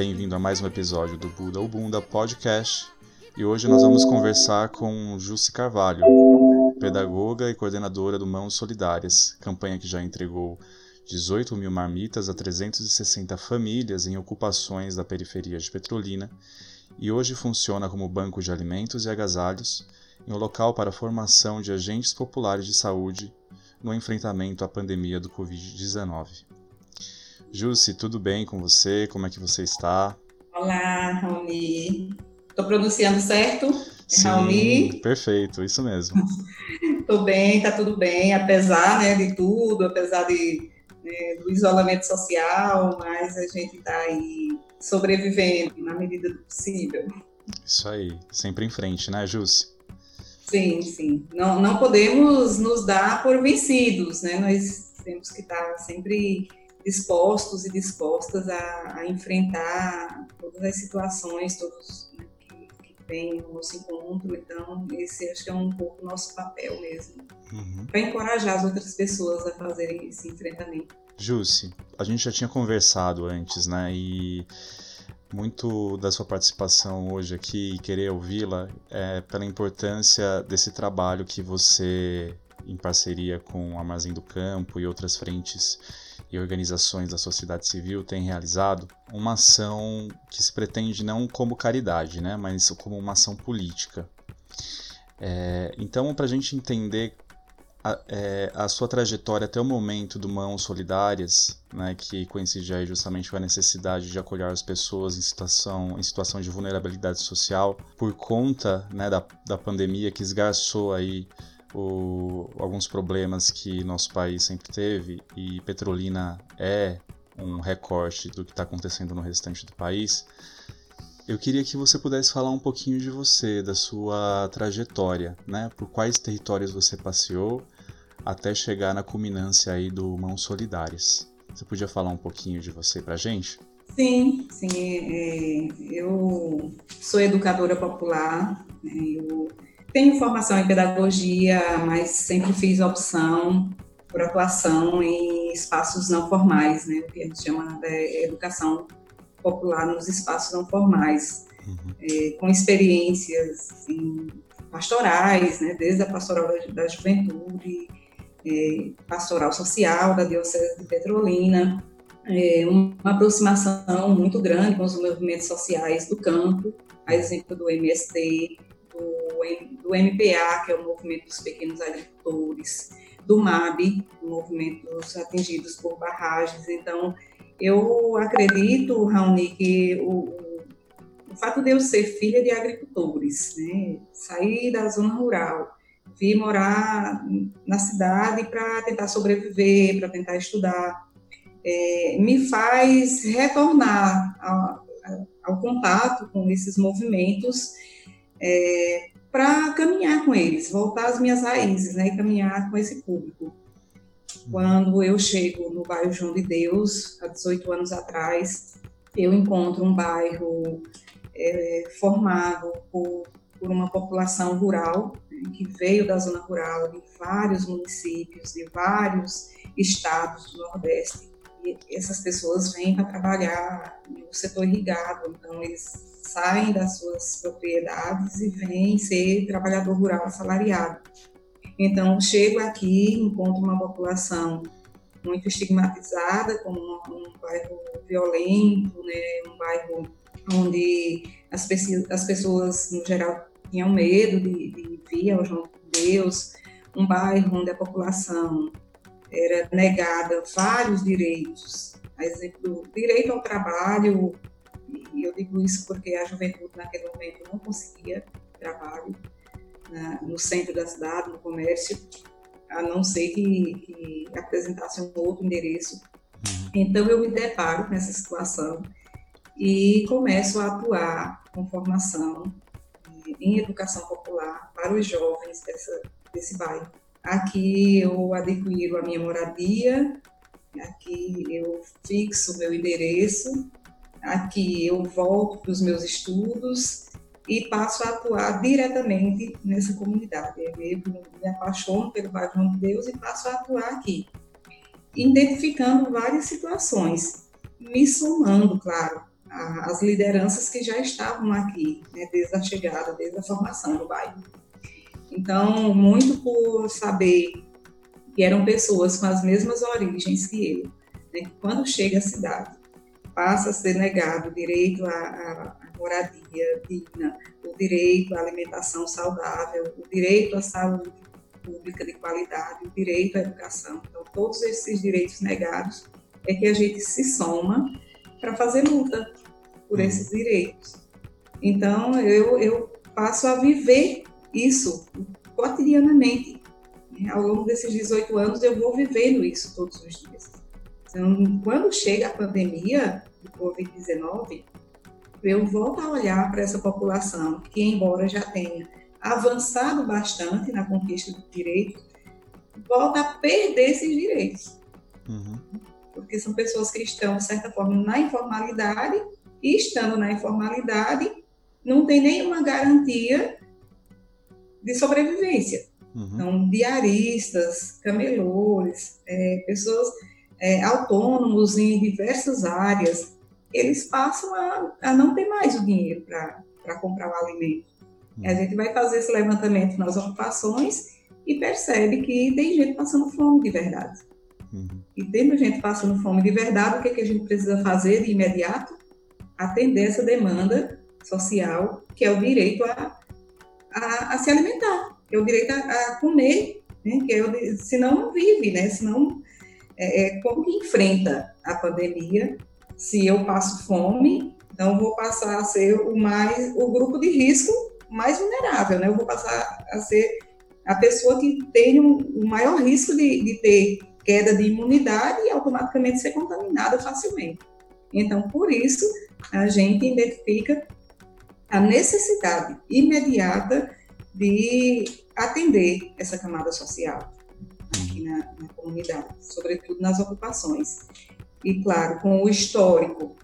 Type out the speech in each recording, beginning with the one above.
Bem-vindo a mais um episódio do Buda ou Bunda Podcast. E hoje nós vamos conversar com Jussi Carvalho, pedagoga e coordenadora do Mãos Solidárias, campanha que já entregou 18 mil marmitas a 360 famílias em ocupações da periferia de Petrolina e hoje funciona como banco de alimentos e agasalhos em um local para a formação de agentes populares de saúde no enfrentamento à pandemia do Covid-19. Jussi, tudo bem com você? Como é que você está? Olá, Raoni. Estou pronunciando certo? É Sim, Raoni? Perfeito, isso mesmo. Estou bem, está tudo bem, apesar né, de tudo, apesar de, né, do isolamento social, mas a gente está aí sobrevivendo na medida do possível. Isso aí, sempre em frente, né, Jussi? Sim, sim. Não, não podemos nos dar por vencidos, né? Nós temos que estar sempre dispostos e dispostas a, a enfrentar todas as situações, todos né, que, que vêm no nosso encontro. Então, esse acho que é um pouco nosso papel mesmo, uhum. para encorajar as outras pessoas a fazerem esse enfrentamento. Jussi, a gente já tinha conversado antes, né? E muito da sua participação hoje aqui e querer ouvi-la é pela importância desse trabalho que você, em parceria com o Armazém do Campo e outras frentes e organizações da sociedade civil, tem realizado uma ação que se pretende não como caridade, né, mas como uma ação política. É, então, para a gente entender a, é, a, sua trajetória até o momento do Mãos Solidárias, né, que coincide aí justamente com a necessidade de acolher as pessoas em situação, em situação de vulnerabilidade social por conta né, da, da pandemia que esgarçou aí alguns problemas que nosso país sempre teve e Petrolina é um recorte do que está acontecendo no restante do país. Eu queria que você pudesse falar um pouquinho de você, da sua trajetória, né? Por quais territórios você passeou até chegar na culminância aí do Mãos Solidárias. Você podia falar um pouquinho de você pra gente? Sim, sim. É, eu sou educadora popular, né, eu tenho formação em pedagogia, mas sempre fiz opção por atuação em espaços não formais, né, o que a gente chama de educação popular nos espaços não formais, uhum. é, com experiências assim, pastorais, né, desde a pastoral da, da juventude, é, pastoral social da Diocese de Petrolina, é, uma aproximação muito grande com os movimentos sociais do campo, a exemplo do MST, do, MPA, que é o Movimento dos Pequenos Agricultores, do MAB, movimentos atingidos por barragens. Então, eu acredito, Raoni, que o, o fato de eu ser filha de agricultores, né, sair da zona rural, vir morar na cidade para tentar sobreviver, para tentar estudar, é, me faz retornar ao, ao, contato com esses movimentos é, para caminhar com eles, voltar às minhas raízes né, e caminhar com esse público. Quando eu chego no bairro João de Deus, há 18 anos atrás, eu encontro um bairro é, formado por, por, uma população rural, né, que veio da zona rural de vários municípios, de vários estados do Nordeste. E essas pessoas vêm para trabalhar no setor irrigado, então eles saem das suas propriedades e vêm ser trabalhador rural assalariado. Então, chego aqui, encontro uma população muito estigmatizada, como um, bairro violento, né, um bairro onde as, as pessoas, no geral, tinham medo de, de vir ao João de Deus, um bairro onde a população era negada vários direitos, a exemplo direito ao trabalho, e eu digo isso porque a juventude naquele momento não conseguia trabalho, na, no centro da cidade, no comércio, a não ser que, que apresentasse um outro endereço. Uhum. Então eu me deparo com essa situação e começo a atuar com formação em educação popular para os jovens dessa, desse bairro. Aqui eu adquiro a minha moradia, aqui eu fixo o meu endereço, aqui eu volto para os meus estudos e passo a atuar diretamente nessa comunidade. Eu me apaixono pelo bairro de Deus e passo a atuar aqui, identificando várias situações. me somando, claro, às lideranças que já estavam aqui, né, desde a chegada, desde a formação do bairro. Então, muito por saber que eram pessoas com as mesmas origens que eu, né, quando chega à cidade, passa a ser negado o direito à, à moradia digna, o direito à alimentação saudável, o direito à saúde pública de qualidade, o direito à educação. Então, todos esses direitos negados é que a gente se soma para fazer luta por uhum. esses direitos. Então, eu, eu passo a viver isso cotidianamente. Ao longo desses 18 anos, eu vou vivendo isso todos os dias. Então, quando chega a pandemia do Covid-19, eu volto a olhar para essa população que, embora já tenha avançado bastante na conquista do direito, volta a perder esses direitos. Uhum. Porque são pessoas que estão, de certa forma, na informalidade e, estando na informalidade, não tem nenhuma garantia de sobrevivência. Uhum. Então, diaristas, camelores, é, pessoas é, autônomos em diversas áreas, eles passam a, a não ter mais o dinheiro para comprar o alimento. Uhum. A gente vai fazer esse levantamento nas ocupações e percebe que tem gente passando fome de verdade. Uhum. E tendo gente passando fome de verdade, o que, é que a gente precisa fazer de imediato? Atender essa demanda social, que é o direito a, a, a se alimentar, que é o direito a, a comer, né? que é o, senão não vive, né? senão é, é, como que enfrenta a pandemia se eu passo fome, então vou passar a ser o mais o grupo de risco mais vulnerável, né? Eu vou passar a ser a pessoa que tem o maior risco de, de ter queda de imunidade e automaticamente ser contaminada facilmente. Então, por isso, a gente identifica a necessidade imediata de atender essa camada social aqui na, na comunidade, sobretudo nas ocupações. E, claro, com o histórico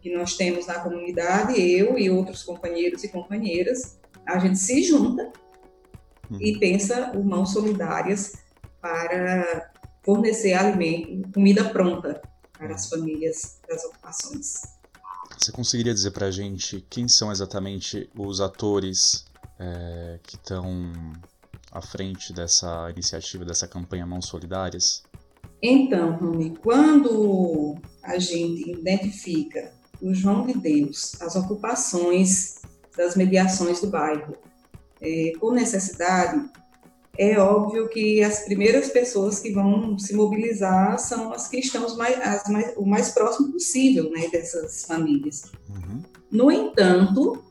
que nós temos na comunidade, eu e outros companheiros e companheiras, a gente se junta uhum. e pensa o mãos solidárias para fornecer alimento, comida pronta para as famílias das ocupações. Você conseguiria dizer para a gente quem são exatamente os atores é, que estão à frente dessa iniciativa, dessa campanha Mãos Solidárias? Então, Rony, quando a gente identifica o João de Deus, as ocupações das mediações do bairro. É, com necessidade, é óbvio que as primeiras pessoas que vão se mobilizar são as que estão mais, as mais, o mais próximo possível né, dessas famílias. Uhum. No entanto,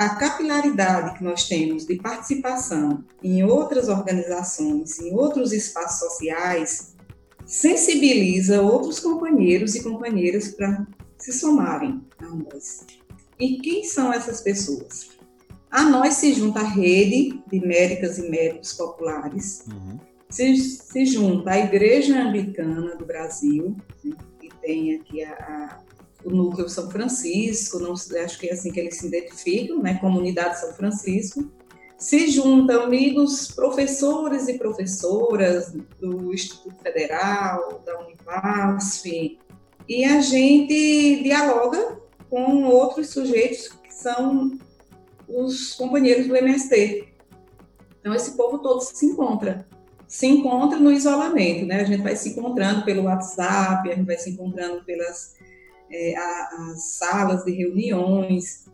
a capilaridade que nós temos de participação em outras organizações, em outros espaços sociais, sensibiliza outros companheiros e companheiras para se somarem a nós. E quem são essas pessoas? A nós se junta a rede de médicas e médicos populares, uhum. se, se junta a Igreja Anglicana do Brasil, né, que tem aqui a, a, o núcleo São Francisco, não, acho que é assim que eles se identificam, né, Comunidade São Francisco, se juntam amigos professores e professoras do Instituto Federal, da Univasf, e a gente dialoga com outros sujeitos que são os companheiros do MST. Então, esse povo todo se encontra. Se encontra no isolamento, né? A gente vai se encontrando pelo WhatsApp, a gente vai se encontrando pelas é, as salas de reuniões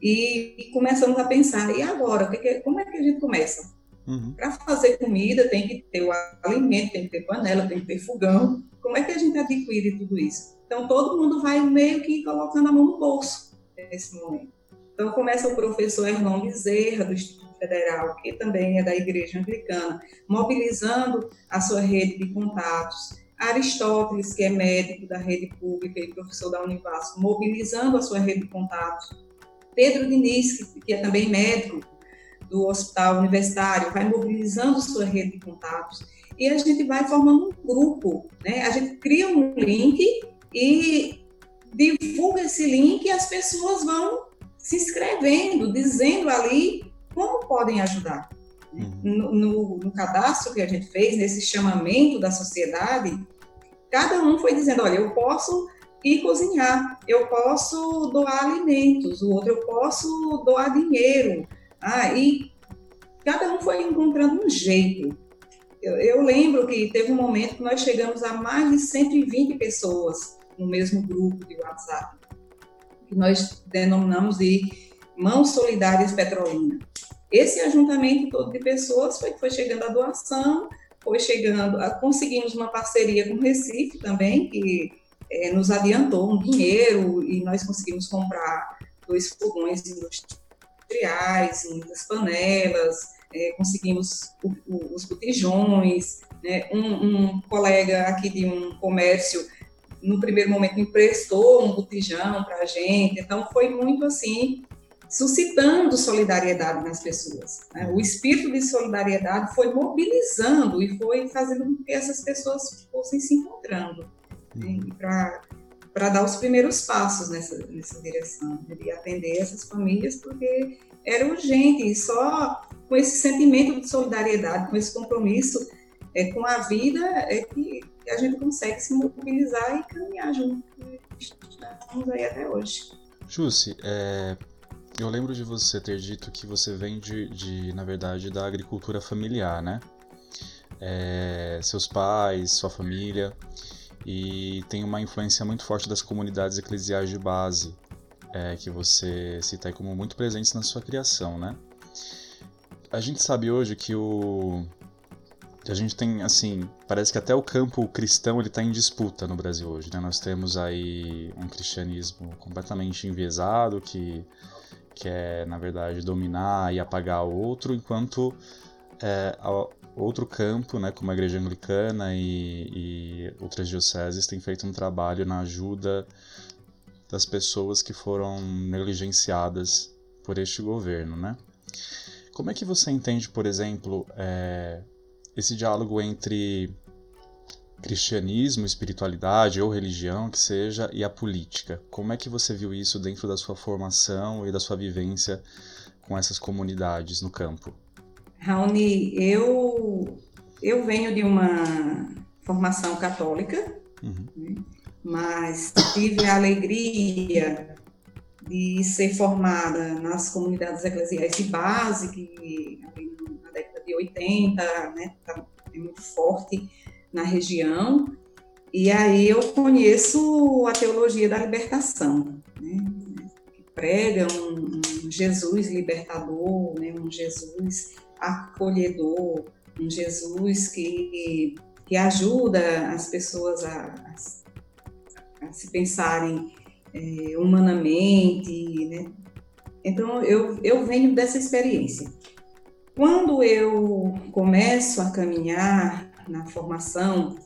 e, e, começamos a pensar, e agora? Que que, como é que a gente começa? Uhum. Para fazer comida tem que ter o alimento, tem que ter panela, tem que ter fogão. Como é que a gente adquire tudo isso? Então, todo mundo vai meio que colocando a mão no bolso nesse momento. Então, começa o professor Erlon Bezerra, do Instituto Federal, que também é da Igreja Anglicana, mobilizando a sua rede de contatos. Aristóteles, que é médico da rede pública e professor da Univasco, mobilizando a sua rede de contatos. Pedro Diniz, que é também médico do Hospital Universitário, vai mobilizando sua rede de contatos. E a gente vai formando um grupo, né? A gente cria um link e divulga esse link e as pessoas vão se inscrevendo, dizendo ali como podem ajudar. Uhum. No, no, no, cadastro que a gente fez, nesse chamamento da sociedade, cada um foi dizendo: olha, eu posso ir cozinhar, eu posso doar alimentos, o outro eu posso doar dinheiro. Ah, e cada um foi encontrando um jeito. Eu, eu, lembro que teve um momento que nós chegamos a mais de 120 pessoas no mesmo grupo de WhatsApp, que nós denominamos de Mãos Solidárias Petrolina. Esse ajuntamento todo de pessoas foi, foi chegando a doação, foi chegando, a, conseguimos uma parceria com o Recife também, que é, nos adiantou um dinheiro e nós conseguimos comprar dois fogões industriais, muitas panelas, é, conseguimos o, o, os botijões, né? um, um, colega aqui de um comércio, no primeiro momento, emprestou um botijão para a gente, então foi muito assim, suscitando solidariedade nas pessoas. Né? O espírito de solidariedade foi mobilizando e foi fazendo com que essas pessoas fossem se encontrando né? para dar os primeiros passos nessa, nessa direção, né? de atender essas famílias, porque era urgente e só com esse sentimento de solidariedade, com esse compromisso é, com a vida, é que, a gente consegue se mobilizar e caminhar junto. Estamos aí até hoje. Jussi, é, eu lembro de você ter dito que você vem de, de na verdade, da agricultura familiar, né? É, seus pais, sua família, e tem uma influência muito forte das comunidades eclesiais de base, é, que você cita aí como muito presentes na sua criação, né? A gente sabe hoje que o a gente tem assim, parece que até o campo cristão ele está em disputa no Brasil hoje, né? Nós temos aí um cristianismo completamente enviesado que quer, na verdade, dominar e apagar o outro, enquanto é, outro campo, né, como a Igreja Anglicana e, e outras dioceses, tem feito um trabalho na ajuda das pessoas que foram negligenciadas por este governo, né? Como é que você entende, por exemplo, é, esse diálogo entre cristianismo, espiritualidade ou religião, que seja, e a política. Como é que você viu isso dentro da sua formação e da sua vivência com essas comunidades no campo? Raoni, eu, eu venho de uma formação católica, uhum. né? mas tive a alegria de ser formada nas comunidades eclesiais de base, que na década de 80, né, tá, é muito forte na região, e aí eu conheço a teologia da libertação, né, que prega um, um Jesus libertador, né, um Jesus acolhedor, um Jesus que, que ajuda as pessoas a, a, se pensarem é, humanamente, né? Então eu, eu venho dessa experiência. Quando eu começo a caminhar na formação,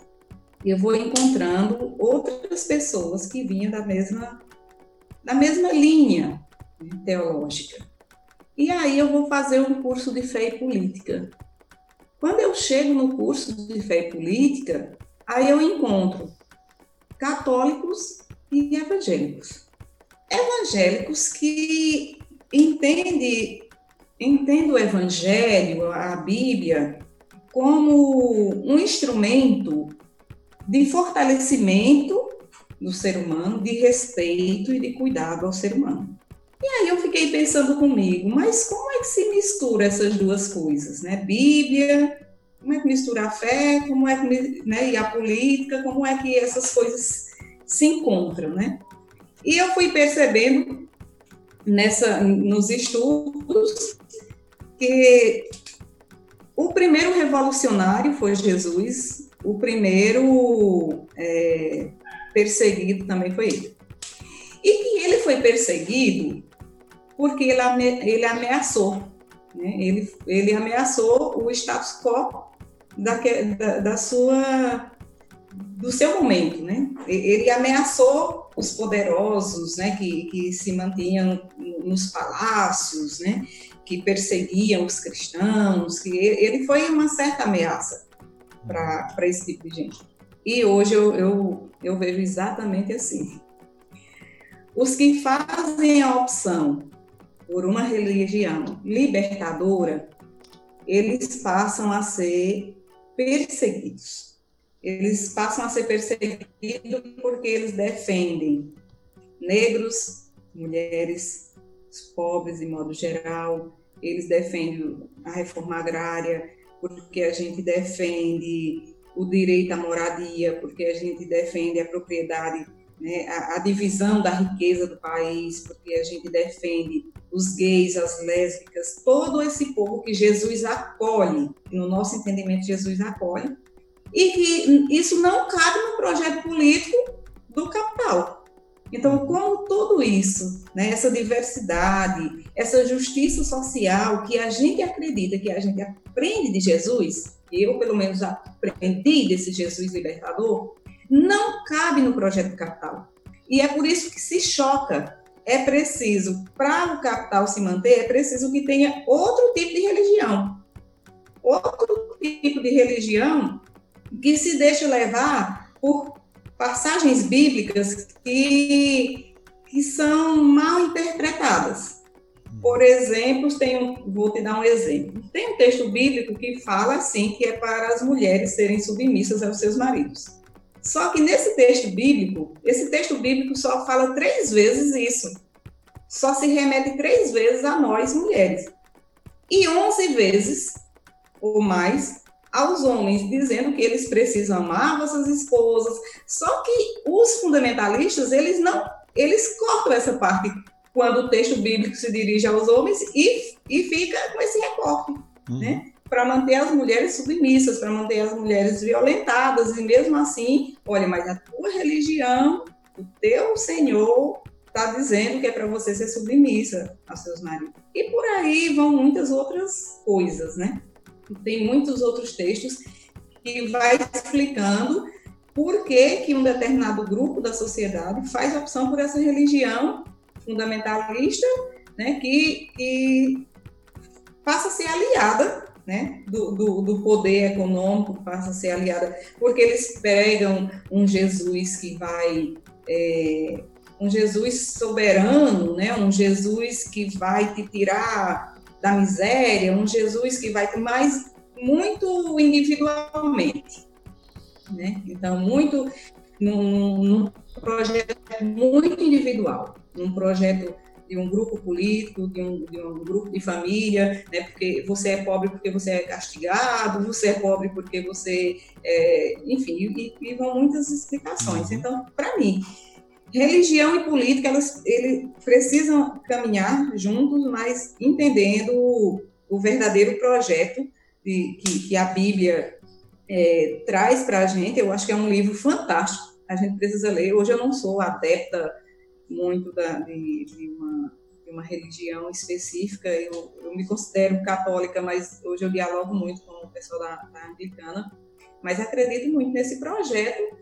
eu vou encontrando outras pessoas que vinham da mesma, da mesma linha né, teológica. E aí eu vou fazer um curso de fé e política. Quando eu chego no curso de fé e política, aí eu encontro católicos e evangélicos. Evangélicos que entendem entende o evangelho, a Bíblia, como um instrumento de fortalecimento do ser humano, de respeito e de cuidado ao ser humano. E aí eu fiquei pensando comigo, mas como é que se mistura essas duas coisas, né? Bíblia, como é que mistura a fé, como é que, né, e a política, como é que essas coisas se encontram, né? E eu fui percebendo nessa nos estudos que o primeiro revolucionário foi Jesus, o primeiro é, perseguido também foi ele. E ele foi perseguido porque ele, ame, ele ameaçou, né? ele, ele ameaçou o status quo da, da, da sua do seu momento, né? Ele ameaçou os poderosos, né, que, que se mantinham nos palácios, né, que perseguiam os cristãos, que ele foi uma certa ameaça para esse tipo de gente. E hoje eu, eu, eu vejo exatamente assim. Os que fazem a opção por uma religião libertadora, eles passam a ser perseguidos eles passam a ser perseguidos porque eles defendem negros, mulheres, os pobres de modo geral, eles defendem a reforma agrária, porque a gente defende o direito à moradia, porque a gente defende a propriedade, né, a, a, divisão da riqueza do país, porque a gente defende os gays, as lésbicas, todo esse povo que Jesus acolhe, no nosso entendimento, Jesus acolhe, e que isso não cabe no projeto político do capital. Então, como tudo isso, né, essa diversidade, essa justiça social que a gente acredita, que a gente aprende de Jesus, eu pelo menos aprendi desse Jesus libertador, não cabe no projeto capital. E é por isso que se choca. É preciso, para o capital se manter, é preciso que tenha outro tipo de religião. Outro tipo de religião que se deixe levar por passagens bíblicas que, que são mal interpretadas. Por exemplo, tem um, vou te dar um exemplo. Tem um texto bíblico que fala assim que é para as mulheres serem submissas aos seus maridos. Só que nesse texto bíblico, esse texto bíblico só fala três vezes isso. Só se remete três vezes a nós mulheres. E onze vezes ou mais aos homens, dizendo que eles precisam amar vossas esposas. Só que os fundamentalistas, eles não, eles cortam essa parte quando o texto bíblico se dirige aos homens e, e fica com esse recorte, uhum. né? Para manter as mulheres submissas, para manter as mulheres violentadas, e mesmo assim, olha, mas a tua religião, o teu Senhor está dizendo que é para você ser submissa aos seus maridos. E por aí vão muitas outras coisas, né? Tem muitos outros textos que vai explicando por que, que um determinado grupo da sociedade faz opção por essa religião fundamentalista, né, que, que passa a ser aliada né, do, do, do, poder econômico, passa a ser aliada, porque eles pregam um Jesus que vai. É, um Jesus soberano, né, um Jesus que vai te tirar da miséria, um Jesus que vai mais muito individualmente, né? Então muito num, num projeto muito individual, num projeto de um grupo político, de um, de um, grupo de família, né? Porque você é pobre porque você é castigado, você é pobre porque você, é, enfim, e, e, vão muitas explicações. Uhum. Então, para mim, religião e política elas eles precisam caminhar juntos, mas entendendo o, o verdadeiro projeto de, que, que, a Bíblia é, traz para a gente. Eu acho que é um livro fantástico. A gente precisa ler. Hoje eu não sou adepta muito da, de, de, uma, de uma religião específica. Eu, eu, me considero católica, mas hoje eu dialogo muito com o pessoal da, da anglicana. Mas acredito muito nesse projeto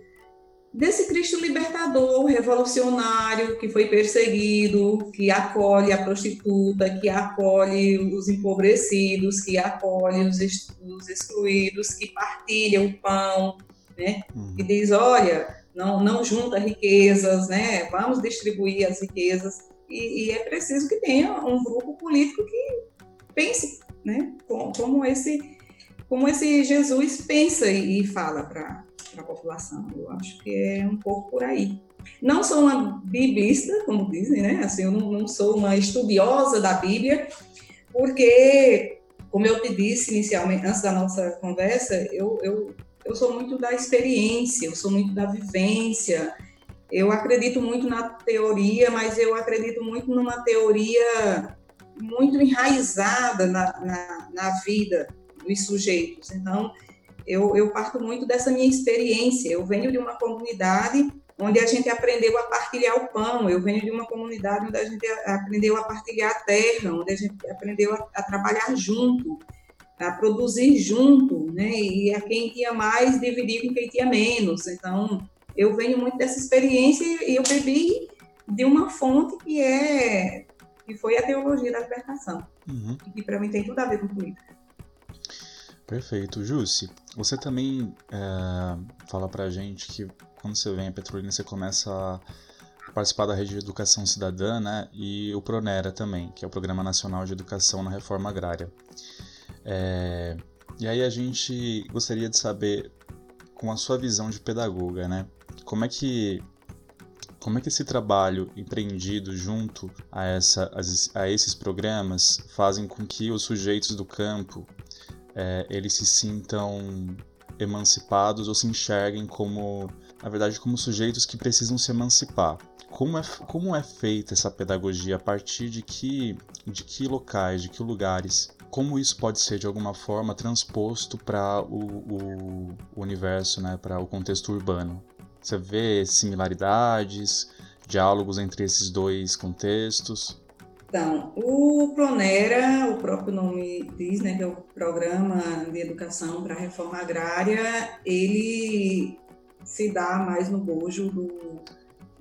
desse Cristo libertador, revolucionário, que foi perseguido, que acolhe a prostituta, que acolhe os empobrecidos, que acolhe os, os excluídos, que partilha o pão, né? Uhum. Que diz, olha, não, não junta riquezas, né? Vamos distribuir as riquezas. E, e é preciso que tenha um grupo político que pense, né? Como, como esse como esse Jesus pensa e, e fala para para a população. Eu acho que é um pouco por aí. Não sou uma biblista, como dizem, né? Assim, eu não, não sou uma estudiosa da Bíblia, porque, como eu te disse inicialmente, antes da nossa conversa, eu, eu, eu sou muito da experiência, eu sou muito da vivência. Eu acredito muito na teoria, mas eu acredito muito numa teoria muito enraizada na, na, na vida dos sujeitos. Então, eu, eu parto muito dessa minha experiência. Eu venho de uma comunidade onde a gente aprendeu a partilhar o pão. Eu venho de uma comunidade onde a gente aprendeu a partilhar a terra, onde a gente aprendeu a, a trabalhar junto, a produzir junto, né? E a quem tinha mais dividir com quem tinha menos. Então, eu venho muito dessa experiência e eu bebi de uma fonte que é que foi a teologia da libertação, uhum. que para mim tem tudo a ver com política. Perfeito. Jussi, você também é, fala pra gente que quando você vem a Petrolina você começa a participar da rede de educação cidadã, né? E o Pronera também, que é o Programa Nacional de Educação na Reforma Agrária. É, e aí a gente gostaria de saber com a sua visão de pedagoga, né? Como é que como é que esse trabalho empreendido junto a, essa, a esses programas fazem com que os sujeitos do campo é, eles se sintam emancipados ou se enxerguem como, na verdade, como sujeitos que precisam se emancipar? Como é, como é feita essa pedagogia? A partir de que, de que locais, de que lugares? Como isso pode ser, de alguma forma, transposto para o, o, universo, né, para o contexto urbano? Você vê similaridades, diálogos entre esses dois contextos? Então, o PRONERA, o próprio nome diz, né, que é o Programa de Educação para a Reforma Agrária, ele se dá mais no bojo do,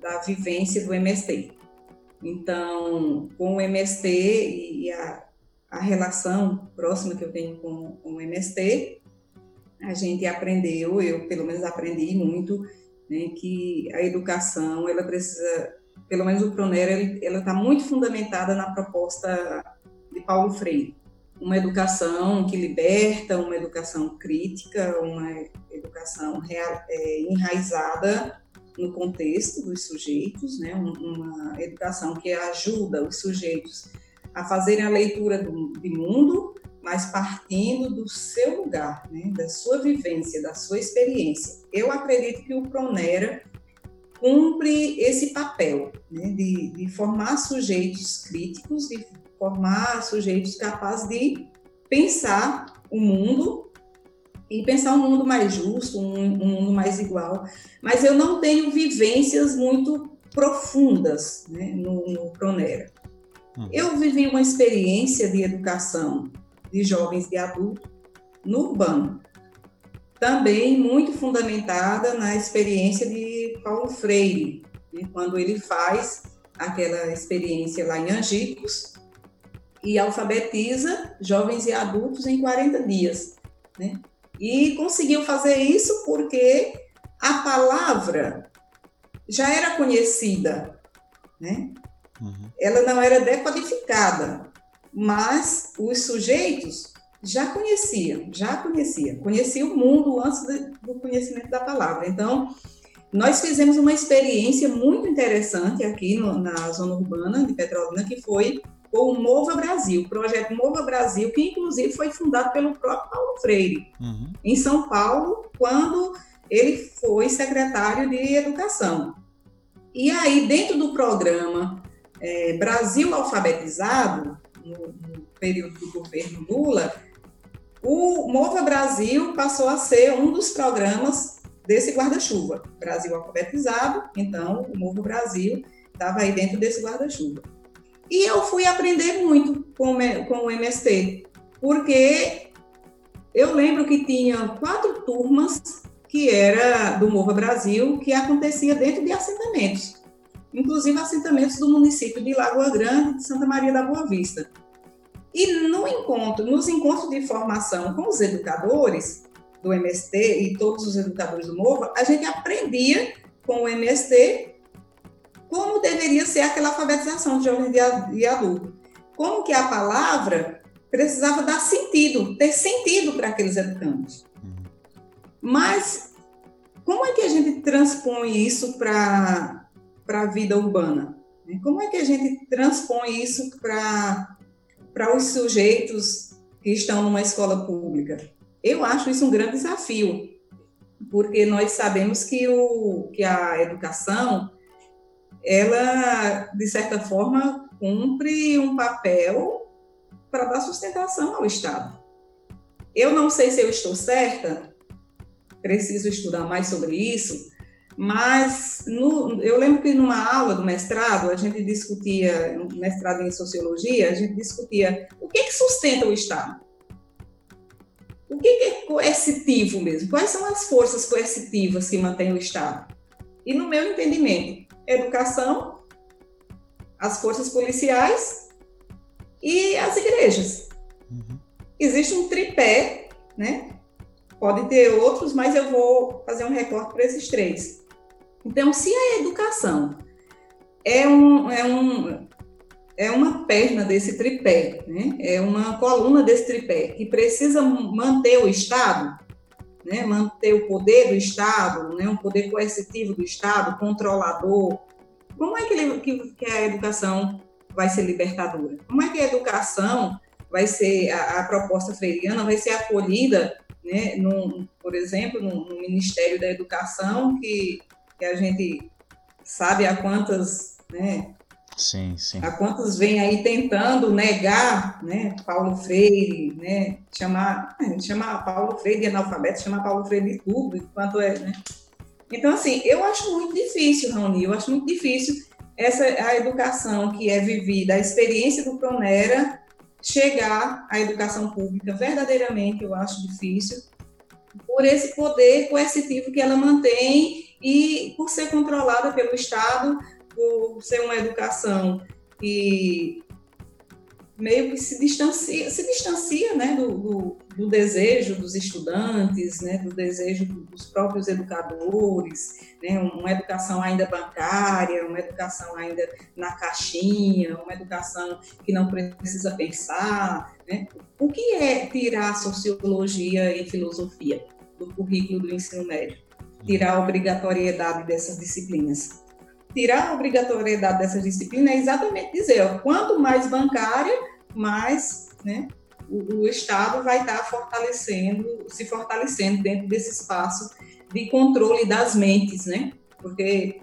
da vivência do MST. Então, com o MST e a, a relação próxima que eu tenho com, com o MST, a gente aprendeu, eu pelo menos aprendi muito, né, que a educação ela precisa, pelo menos o Pronera, ela está muito fundamentada na proposta de Paulo Freire, uma educação que liberta, uma educação crítica, uma educação real, é, enraizada no contexto dos sujeitos, né, uma educação que ajuda os sujeitos a fazerem a leitura do, de mundo mas partindo do seu lugar, né, da sua vivência, da sua experiência. Eu acredito que o Pronera cumpre esse papel né, de, de formar sujeitos críticos, de formar sujeitos capazes de pensar o mundo e pensar um mundo mais justo, um, um, mundo mais igual. Mas eu não tenho vivências muito profundas né, no, no Pronera. Uhum. Eu vivi uma experiência de educação de jovens e adultos no urbano. Também muito fundamentada na experiência de Paulo Freire, né, quando ele faz aquela experiência lá em Angicos e alfabetiza jovens e adultos em 40 dias. Né? E conseguiu fazer isso porque a palavra já era conhecida, né? Uhum. Ela não era decodificada, mas os sujeitos já conheciam, já conheciam, conheciam o mundo antes do conhecimento da palavra. Então, nós fizemos uma experiência muito interessante aqui no, na zona urbana de Petrolina, que foi o Mova Brasil, o projeto Mova Brasil, que inclusive foi fundado pelo próprio Paulo Freire, uhum. em São Paulo, quando ele foi secretário de Educação. E aí, dentro do programa é, Brasil Alfabetizado, no, no período do governo Lula, o Mova Brasil passou a ser um dos programas desse guarda-chuva. Brasil alfabetizado, então o Mova Brasil estava aí dentro desse guarda-chuva. E eu fui aprender muito com, o MST, porque eu lembro que tinha quatro turmas que era do Mova Brasil, que acontecia dentro de assentamentos inclusive assentamentos do município de Lagoa Grande de Santa Maria da Boa Vista. E no encontro, nos encontros de formação com os educadores do MST e todos os educadores do MOVA, a gente aprendia com o MST como deveria ser aquela alfabetização de jovens e adultos. Como que a palavra precisava dar sentido, ter sentido para aqueles educandos. Mas como é que a gente transpõe isso para a vida urbana? Como é que a gente transpõe isso para os sujeitos que estão numa escola pública? Eu acho isso um grande desafio, porque nós sabemos que, o, que a educação, ela, de certa forma, cumpre um papel para dar sustentação ao Estado. Eu não sei se eu estou certa, preciso estudar mais sobre isso, mas no, eu lembro que numa aula do mestrado, a gente discutia, mestrado em sociologia, a gente discutia o que, que sustenta o Estado. O que, que é coercitivo mesmo? Quais são as forças coercitivas que mantêm o Estado? E no meu entendimento, educação, as forças policiais e as igrejas. Uhum. Existe um tripé, né? Pode ter outros, mas eu vou fazer um recorte para esses três. Então, se a educação é, um, é, um, é uma perna desse tripé, né? é uma coluna desse tripé que precisa manter o Estado, né, manter o poder do Estado, né, um poder coercitivo do Estado, controlador. Como é que, ele, que, que a educação vai ser libertadora? Como é que a educação vai ser, a, a proposta freiriana vai ser acolhida, né, num, por exemplo, no, no, Ministério da Educação, que, que a gente sabe a quantas né, Sim, sim. Há quantos vêm aí tentando negar, né, Paulo Freire, né, chamar, chamar Paulo Freire de analfabeto, chamar Paulo Freire de tudo, enquanto é, né? Então, assim, eu acho muito difícil, Raoni, eu acho muito difícil essa a educação que é vivida, a experiência do Pronera chegar à educação pública, verdadeiramente eu acho difícil, por esse poder coercitivo que ela mantém e por ser controlada pelo Estado, por ser uma educação que meio que se distancia, se distancia né, do, do, do, desejo dos estudantes, né, do desejo dos próprios educadores, né, uma educação ainda bancária, uma educação ainda na caixinha, uma educação que não precisa pensar. Né? O que é tirar sociologia e filosofia do currículo do ensino médio? Tirar a obrigatoriedade dessas disciplinas tirar a obrigatoriedade dessa disciplina é exatamente dizer, ó, quanto mais bancária, mais né, o, o, Estado vai estar fortalecendo, se fortalecendo dentro desse espaço de controle das mentes, né? Porque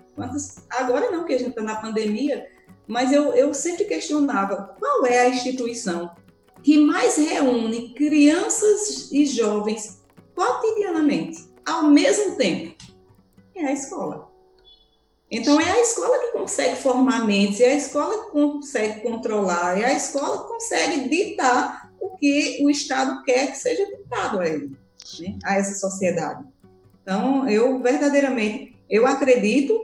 agora não, que a gente está na pandemia, mas eu, eu sempre questionava qual é a instituição que mais reúne crianças e jovens cotidianamente, ao mesmo tempo. É a escola. Então, é a escola que consegue formar mentes, é a escola que consegue controlar, é a escola que consegue ditar o que o Estado quer que seja ditado a ele, né, a essa sociedade. Então, eu verdadeiramente, eu acredito,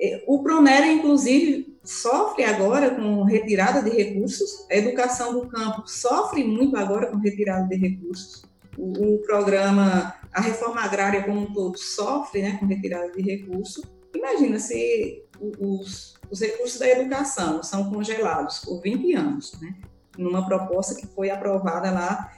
eh, o Pronera, inclusive, sofre agora com retirada de recursos, a educação do campo sofre muito agora com retirada de recursos, o, programa, a reforma agrária como um todo sofre né, com retirada de recursos, Imagina se os, os recursos da educação são congelados por 20 anos, né? numa proposta que foi aprovada lá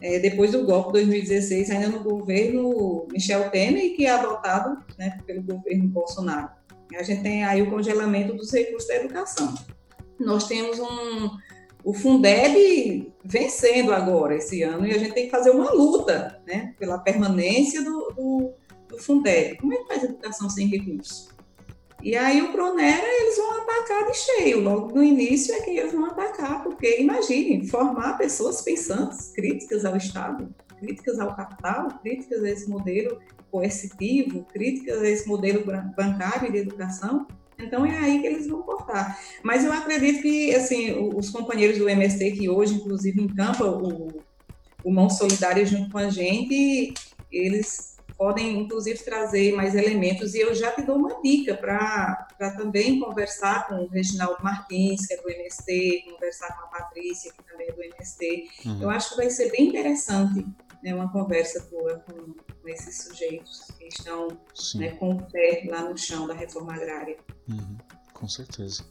é, depois do golpe de 2016, ainda no governo Michel Temer, e que é adotado né, pelo governo Bolsonaro. A gente tem aí o congelamento dos recursos da educação. Nós temos um, o Fundeb vencendo agora esse ano, e a gente tem que fazer uma luta né, pela permanência do, do do Fundeb. Como é que faz educação sem recursos? E aí o Pronera, eles vão atacar de cheio, logo no início é que eles vão atacar, porque imagine, formar pessoas pensantes, críticas ao Estado, críticas ao capital, críticas a esse modelo coercitivo, críticas a esse modelo bancário de educação, então é aí que eles vão cortar. Mas eu acredito que, assim, os companheiros do MST, que hoje, inclusive, encampam o, o Mão Solidária junto com a gente, eles podem inclusive trazer mais elementos. E eu já te dou uma dica para também conversar com o Reginaldo Martins, que é do MST, conversar com a Patrícia, que também é do MST. Uhum. Eu acho que vai ser bem interessante né, uma conversa tua com, com esses sujeitos que estão né, com o pé lá no chão da reforma agrária. Uhum. Com certeza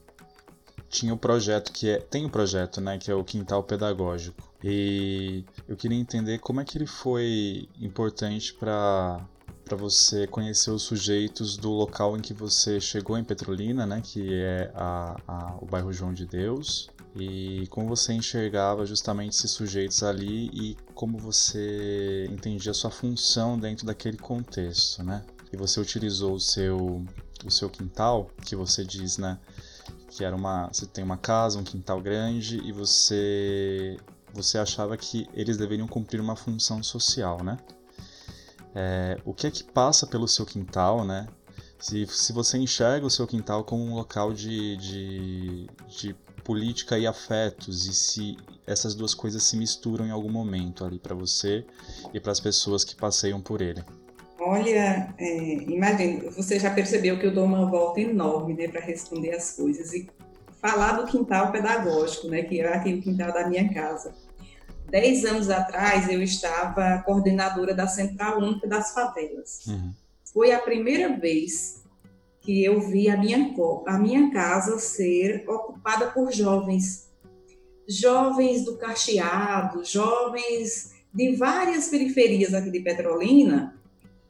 tinha o um projeto que é tem o um projeto né que é o quintal pedagógico e eu queria entender como é que ele foi importante para para você conhecer os sujeitos do local em que você chegou em Petrolina, né, que é a, a, o bairro João de Deus, e como você enxergava justamente esses sujeitos ali e como você entendia sua função dentro daquele contexto, né? E você utilizou o seu o seu quintal, que você diz, né, que era uma você tem uma casa, um quintal grande e você você achava que eles deveriam cumprir uma função social, né? É, o que é que passa pelo seu quintal, né? Se, se você enxerga o seu quintal como um local de, de, de política e afetos e se essas duas coisas se misturam em algum momento ali para você e para as pessoas que passeiam por ele. Olha, é, imagine, você já percebeu que eu dou uma volta enorme né, para responder as coisas e falar do quintal pedagógico, né, que é aqui o quintal da minha casa. Dez anos atrás eu estava coordenadora da Central Única das Favelas. Uhum. Foi a primeira vez que eu vi a minha, a minha casa ser ocupada por jovens. Jovens do cacheado, jovens de várias periferias aqui de Petrolina,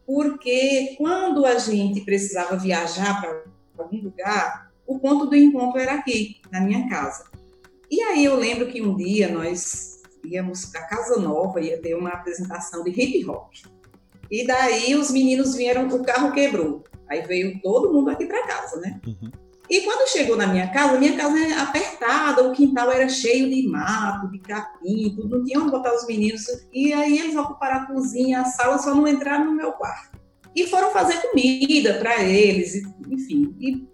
porque quando a gente precisava viajar para algum lugar, o ponto do encontro era aqui, na minha casa. E aí eu lembro que um dia nós íamos para Casa Nova, ia ter uma apresentação de hip hop. E daí os meninos vieram, o carro quebrou. Aí veio todo mundo aqui para casa, né? Uhum. E quando chegou na minha casa, minha casa é apertada, o quintal era cheio de mato, de capim, tudo, não tinha onde botar os meninos. E aí eles ocuparam a cozinha, a sala, só não entraram no meu quarto. E foram fazer comida para eles, enfim. E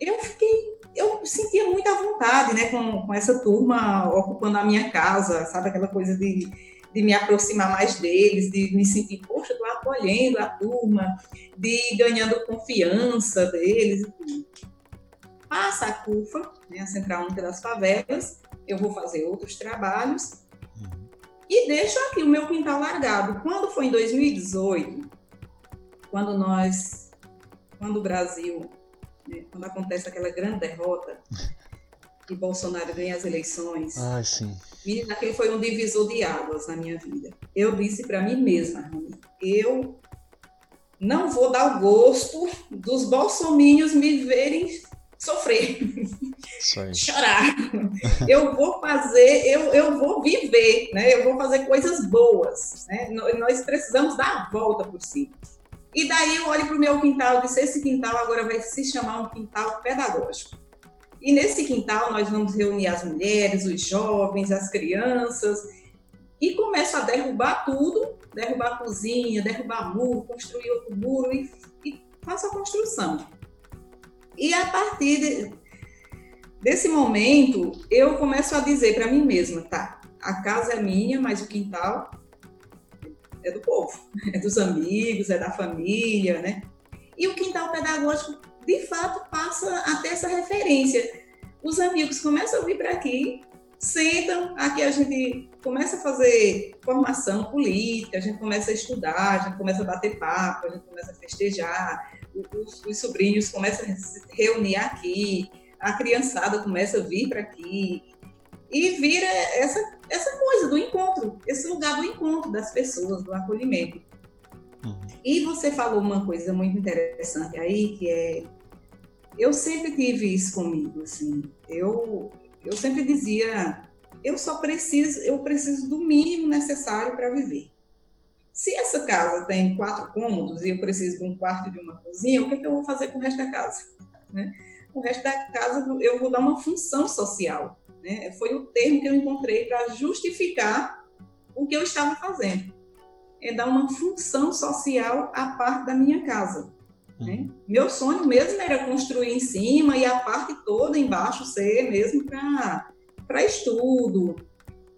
eu fiquei, eu sentia muita vontade, né, com, com essa turma ocupando a minha casa, sabe, aquela coisa de de me aproximar mais deles, de me sentir, poxa, estou acolhendo a turma, de ir ganhando confiança deles. Passa a CUFA, né, a Central Única das Favelas, eu vou fazer outros trabalhos e deixo aqui o meu quintal largado. Quando foi em 2018, quando nós, quando o Brasil, né, quando acontece aquela grande derrota e Bolsonaro ganha as eleições, ah, sim. Menina, aquele foi um divisor de águas na minha vida. Eu disse para mim mesma, eu não vou dar o gosto dos bolsominhos me verem sofrer, chorar. Eu vou fazer, eu, eu vou viver, né? Eu vou fazer coisas boas, né? Nós precisamos dar a volta por cima. E daí eu olho para o meu quintal e disse, esse quintal agora vai se chamar um quintal pedagógico. E nesse quintal nós vamos reunir as mulheres, os jovens, as crianças, e começo a derrubar tudo, derrubar a cozinha, derrubar muro, construir outro muro e, e faço a construção. E a partir de, desse momento, eu começo a dizer para mim mesma, tá, a casa é minha, mas o quintal é do povo, é dos amigos, é da família, né? E o quintal pedagógico, de fato, passa a ter essa referência. Os amigos começam a vir para aqui, sentam, aqui a gente começa a fazer formação política, a gente começa a estudar, a gente começa a bater papo, a gente começa a festejar, os, os sobrinhos começam a se reunir aqui, a criançada começa a vir para aqui, e vira essa, essa coisa do encontro, esse lugar do encontro das pessoas, do acolhimento. Uhum. E você falou uma coisa muito interessante aí, que é. Eu sempre tive isso comigo, assim. Eu, eu sempre dizia, eu só preciso, eu preciso do mínimo necessário para viver. Se essa casa tem quatro cômodos e eu preciso de um quarto e de uma cozinha, o que, é que eu vou fazer com o resto da casa? Né? O resto da casa eu vou dar uma função social. Né? Foi o termo que eu encontrei para justificar o que eu estava fazendo. É dar uma função social à parte da minha casa. Né? Uhum. Meu sonho mesmo era construir em cima e a parte toda embaixo ser mesmo para estudo,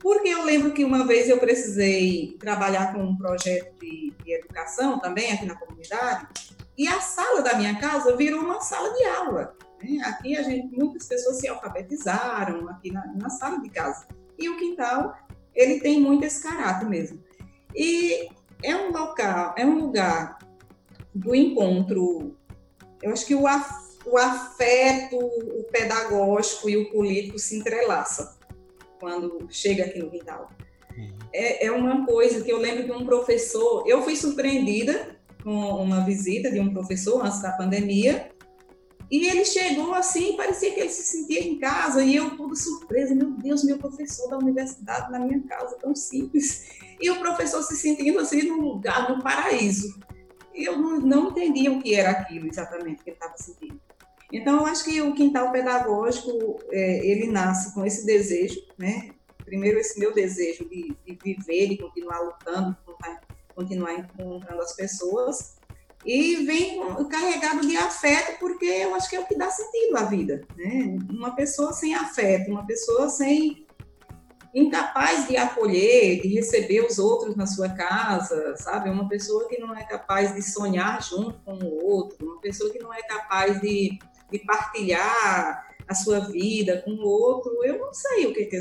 porque eu lembro que uma vez eu precisei trabalhar com um projeto de, de educação também aqui na comunidade, e a sala da minha casa virou uma sala de aula. Né? Aqui a gente, muitas pessoas se alfabetizaram aqui na, na sala de casa. E o quintal, ele tem muito esse caráter mesmo. E é um local, é um lugar do encontro. Eu acho que o, af, o afeto, o pedagógico e o político se entrelaçam quando chega aqui no quintal. Uhum. É, é uma coisa que eu lembro que um professor, eu fui surpreendida com uma visita de um professor antes da pandemia, e ele chegou assim, parecia que ele se sentia em casa, e eu toda surpresa, meu Deus, meu professor da universidade na minha casa, tão simples. E o professor se sentindo assim num lugar, num paraíso. E eu não, não entendia o que era aquilo exatamente que ele estava sentindo. Então, eu acho que o quintal pedagógico, é, ele nasce com esse desejo, né? Primeiro, esse meu desejo de, de viver, de continuar lutando, continuar encontrando as pessoas, e vem carregado de afeto, porque eu acho que é o que dá sentido à vida, né? Uma pessoa sem afeto, uma pessoa sem incapaz de acolher, de receber os outros na sua casa, sabe? Uma pessoa que não é capaz de sonhar junto com o outro, uma pessoa que não é capaz de de partilhar a sua vida com o outro, eu não sei o que, que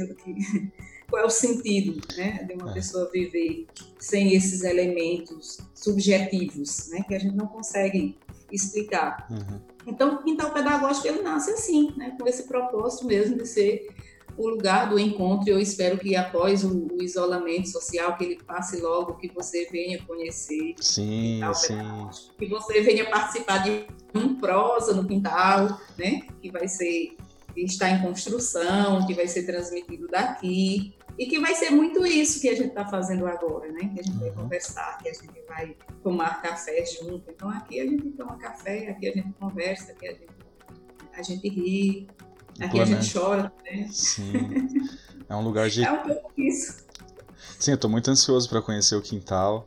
qual é o sentido né, de uma é. pessoa viver sem esses elementos subjetivos, né, que a gente não consegue explicar. Uhum. Então, o quintal pedagógico ele nasce assim, né, com esse propósito mesmo de ser o lugar do encontro. Eu espero que após o, o, isolamento social, que ele passe logo, que você venha conhecer. Sim, quintal, sim. Que você venha participar de um prosa no quintal, né? Que vai ser que está em construção, que vai ser transmitido daqui e que vai ser muito isso que a gente está fazendo agora, né? Que a gente vai uhum. conversar, que a gente vai tomar café junto. Então aqui a gente toma café, aqui a gente conversa, aqui a gente, a gente ri, Aqui a gente chora, né? Sim. É um lugar de. É um pouco isso. Sim, eu tô muito ansioso para conhecer o quintal.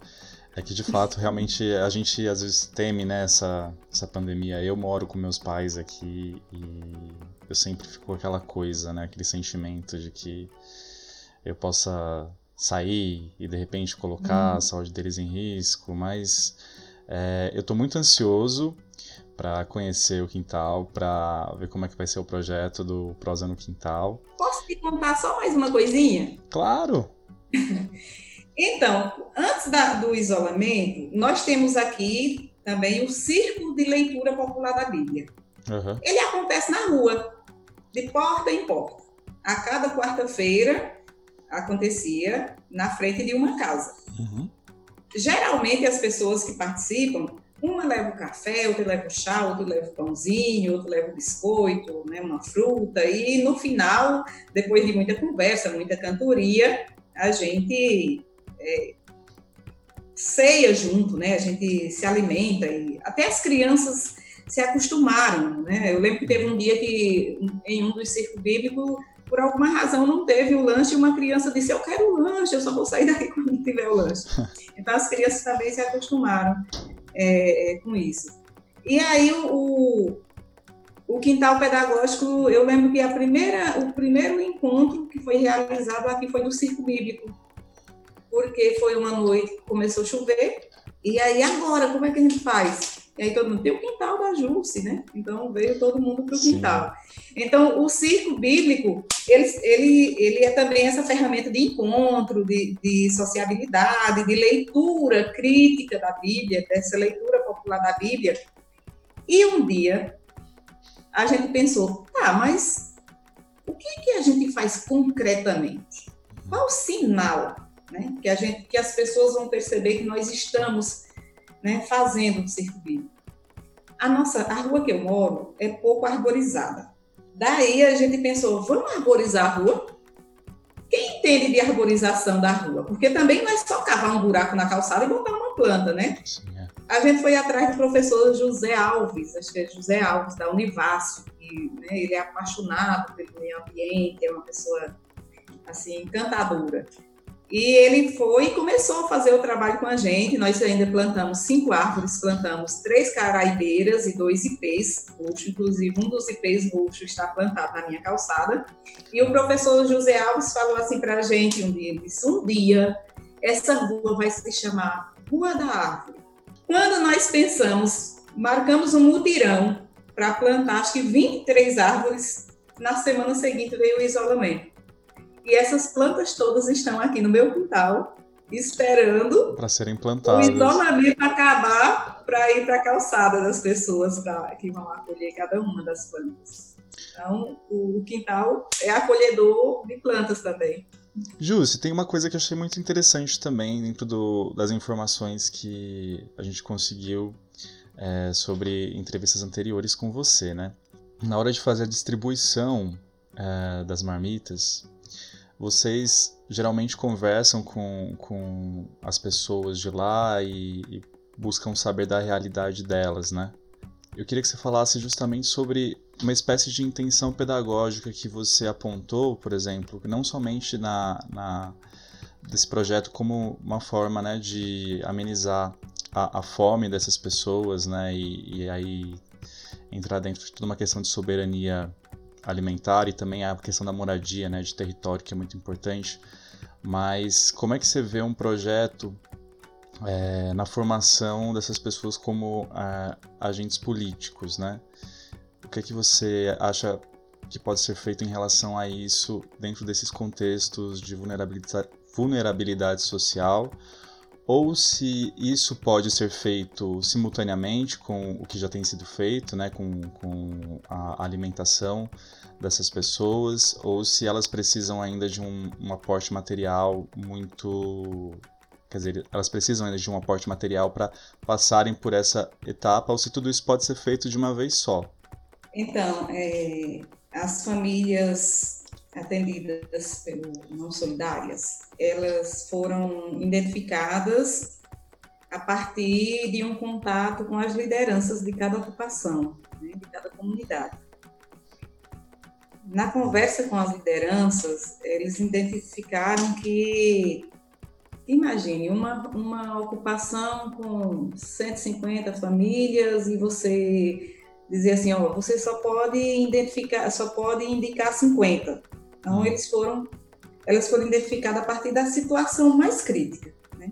É que de fato, realmente, a gente às vezes teme né, essa, essa pandemia. Eu moro com meus pais aqui e eu sempre fico com aquela coisa, né? Aquele sentimento de que eu possa sair e de repente colocar hum. a saúde deles em risco, mas é, eu tô muito ansioso para conhecer o quintal, para ver como é que vai ser o projeto do Prosa no Quintal. Posso te contar só mais uma coisinha? Claro! então, antes da, do isolamento, nós temos aqui também o Círculo de Leitura Popular da Bíblia. Uhum. Ele acontece na rua, de porta em porta. A cada quarta-feira acontecia na frente de uma casa. Uhum. Geralmente as pessoas que participam uma leva o café, outra leva o chá, outra leva o pãozinho, outra leva o biscoito, né, uma fruta, e no final, depois de muita conversa, muita cantoria, a gente é, ceia junto, né? A gente se alimenta e até as crianças se acostumaram, né? Eu lembro que teve um dia que em um dos circos bíblicos, por alguma razão não teve o lanche e uma criança disse: "Eu quero o lanche, eu só vou sair daqui quando tiver o lanche". Então as crianças também se acostumaram é, com isso. E aí o, o quintal pedagógico, eu lembro que a primeira, o primeiro encontro que foi realizado aqui foi no Circo Bíblico, porque foi uma noite que começou a chover, e aí agora, como é que a gente faz? E aí todo mundo tem o quintal da Jússi, né? Então veio todo mundo para o quintal. Então o circo bíblico, ele, ele, ele é também essa ferramenta de encontro, de, de sociabilidade, de leitura crítica da Bíblia, dessa leitura popular da Bíblia. E um dia a gente pensou, tá, mas o que, que a gente faz concretamente? Qual o sinal né, que, a gente, que as pessoas vão perceber que nós estamos né, fazendo o circo bíblico. A nossa, a rua que eu moro é pouco arborizada. Daí a gente pensou, vamos arborizar a rua? Quem entende de arborização da rua? Porque também não é só cavar um buraco na calçada e botar uma planta, né? Sim, é. A gente foi atrás do professor José Alves, acho que é José Alves, da Univasso, que né, ele é apaixonado pelo meio ambiente, é uma pessoa assim encantadora. E ele foi e começou a fazer o trabalho com a gente. Nós ainda plantamos cinco árvores, plantamos três caraibeiras e dois ipês roxos. Inclusive, um dos ipês roxos está plantado na minha calçada. E o professor José Alves falou assim para a gente um dia: disse, um dia essa rua vai se chamar Rua da Árvore. Quando nós pensamos, marcamos um mutirão para plantar acho que 23 árvores, na semana seguinte veio o isolamento. E essas plantas todas estão aqui no meu quintal, esperando para serem plantadas. O isolamento acabar para ir para a calçada das pessoas pra, que vão acolher cada uma das plantas. Então, o quintal é acolhedor de plantas também. Júcio, tem uma coisa que eu achei muito interessante também dentro do, das informações que a gente conseguiu é, sobre entrevistas anteriores com você, né? Na hora de fazer a distribuição é, das marmitas, vocês geralmente conversam com, com as pessoas de lá e, e buscam saber da realidade delas, né? Eu queria que você falasse justamente sobre uma espécie de intenção pedagógica que você apontou, por exemplo, não somente na, na desse projeto como uma forma né, de amenizar a, a fome dessas pessoas, né, e, e aí entrar dentro de toda uma questão de soberania alimentar e também a questão da moradia, né, de território, que é muito importante. Mas como é que você vê um projeto é, na formação dessas pessoas como é, agentes políticos, né? O que é que você acha que pode ser feito em relação a isso dentro desses contextos de vulnerabilidade, vulnerabilidade social ou se isso pode ser feito simultaneamente com o que já tem sido feito, né, com, com a alimentação dessas pessoas, ou se elas precisam ainda de um, um aporte material muito. Quer dizer, elas precisam ainda de um aporte material para passarem por essa etapa, ou se tudo isso pode ser feito de uma vez só. Então, é, as famílias atendidas pelo Não Solidárias, elas foram identificadas a partir de um contato com as lideranças de cada ocupação, né, de cada comunidade. Na conversa com as lideranças, eles identificaram que, imagine, uma, uma ocupação com 150 famílias e você dizer assim, ó, você só pode identificar, só pode indicar 50. Então hum. eles foram, elas foram identificadas a partir da situação mais crítica. Né?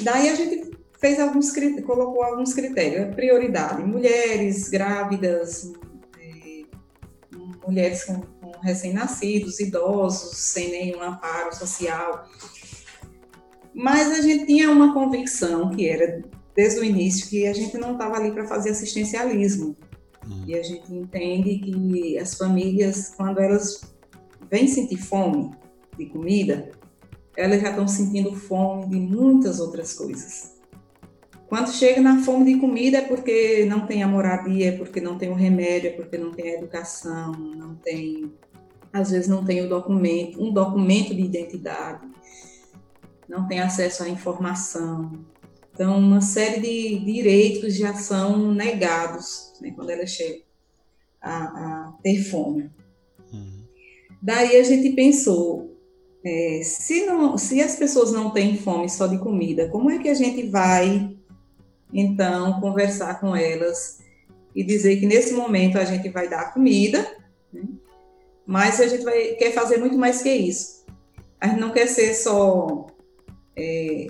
Daí a gente fez alguns colocou alguns critérios, prioridade, mulheres grávidas, é, mulheres com, com recém-nascidos, idosos, sem nenhum amparo social. Mas a gente tinha uma convicção que era desde o início que a gente não estava ali para fazer assistencialismo. Uhum. E a gente entende que as famílias, quando elas vêm sentir fome de comida, elas já estão sentindo fome de muitas outras coisas. Quando chega na fome de comida é porque não tem a moradia, é porque não tem o remédio, é porque não tem a educação, não tem, às vezes não tem o documento, um documento de identidade, não tem acesso à informação, então, uma série de direitos já são negados né, quando ela chega a, a ter fome. Uhum. Daí a gente pensou, é, se, não, se as pessoas não têm fome só de comida, como é que a gente vai, então, conversar com elas e dizer que nesse momento a gente vai dar comida, né, mas a gente vai, quer fazer muito mais que isso. A gente não quer ser só é,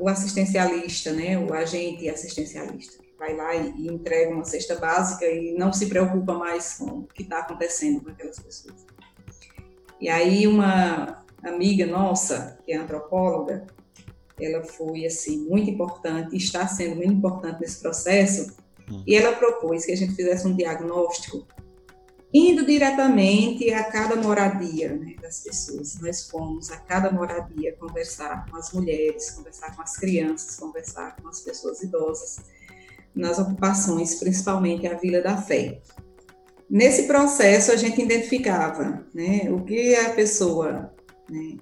o assistencialista, né, o agente assistencialista, que vai lá e, e entrega uma cesta básica e não se preocupa mais com o que está acontecendo com aquelas pessoas. E aí uma amiga nossa, que é antropóloga, ela foi assim muito importante, está sendo muito importante nesse processo, hum. e ela propôs que a gente fizesse um diagnóstico indo diretamente a cada moradia né, das pessoas. Nós fomos a cada moradia conversar com as mulheres, conversar com as crianças, conversar com as pessoas idosas, nas ocupações, principalmente a Vila da Fé. Nesse processo, a gente identificava né, o que a pessoa, né,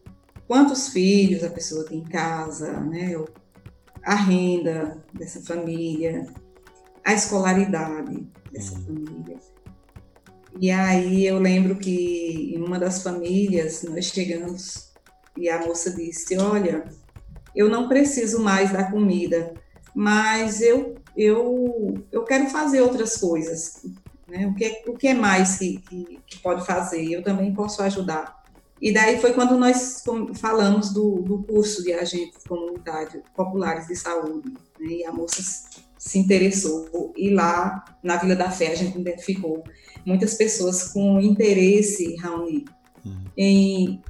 quantos filhos a pessoa tem em casa, né, a renda dessa família, a escolaridade dessa uhum. família e aí eu lembro que em uma das famílias nós chegamos e a moça disse: Olha, eu não preciso mais da comida, mas eu, eu, eu quero fazer outras coisas. Né? O, que o que é mais que, que, que pode fazer? Eu também posso ajudar. E daí foi quando nós falamos do, do curso de agentes comunitários populares de saúde. Né? E a moça se interessou. E lá, na Vila da Fé, a gente identificou muitas pessoas com interesse, Raoni, uhum. em,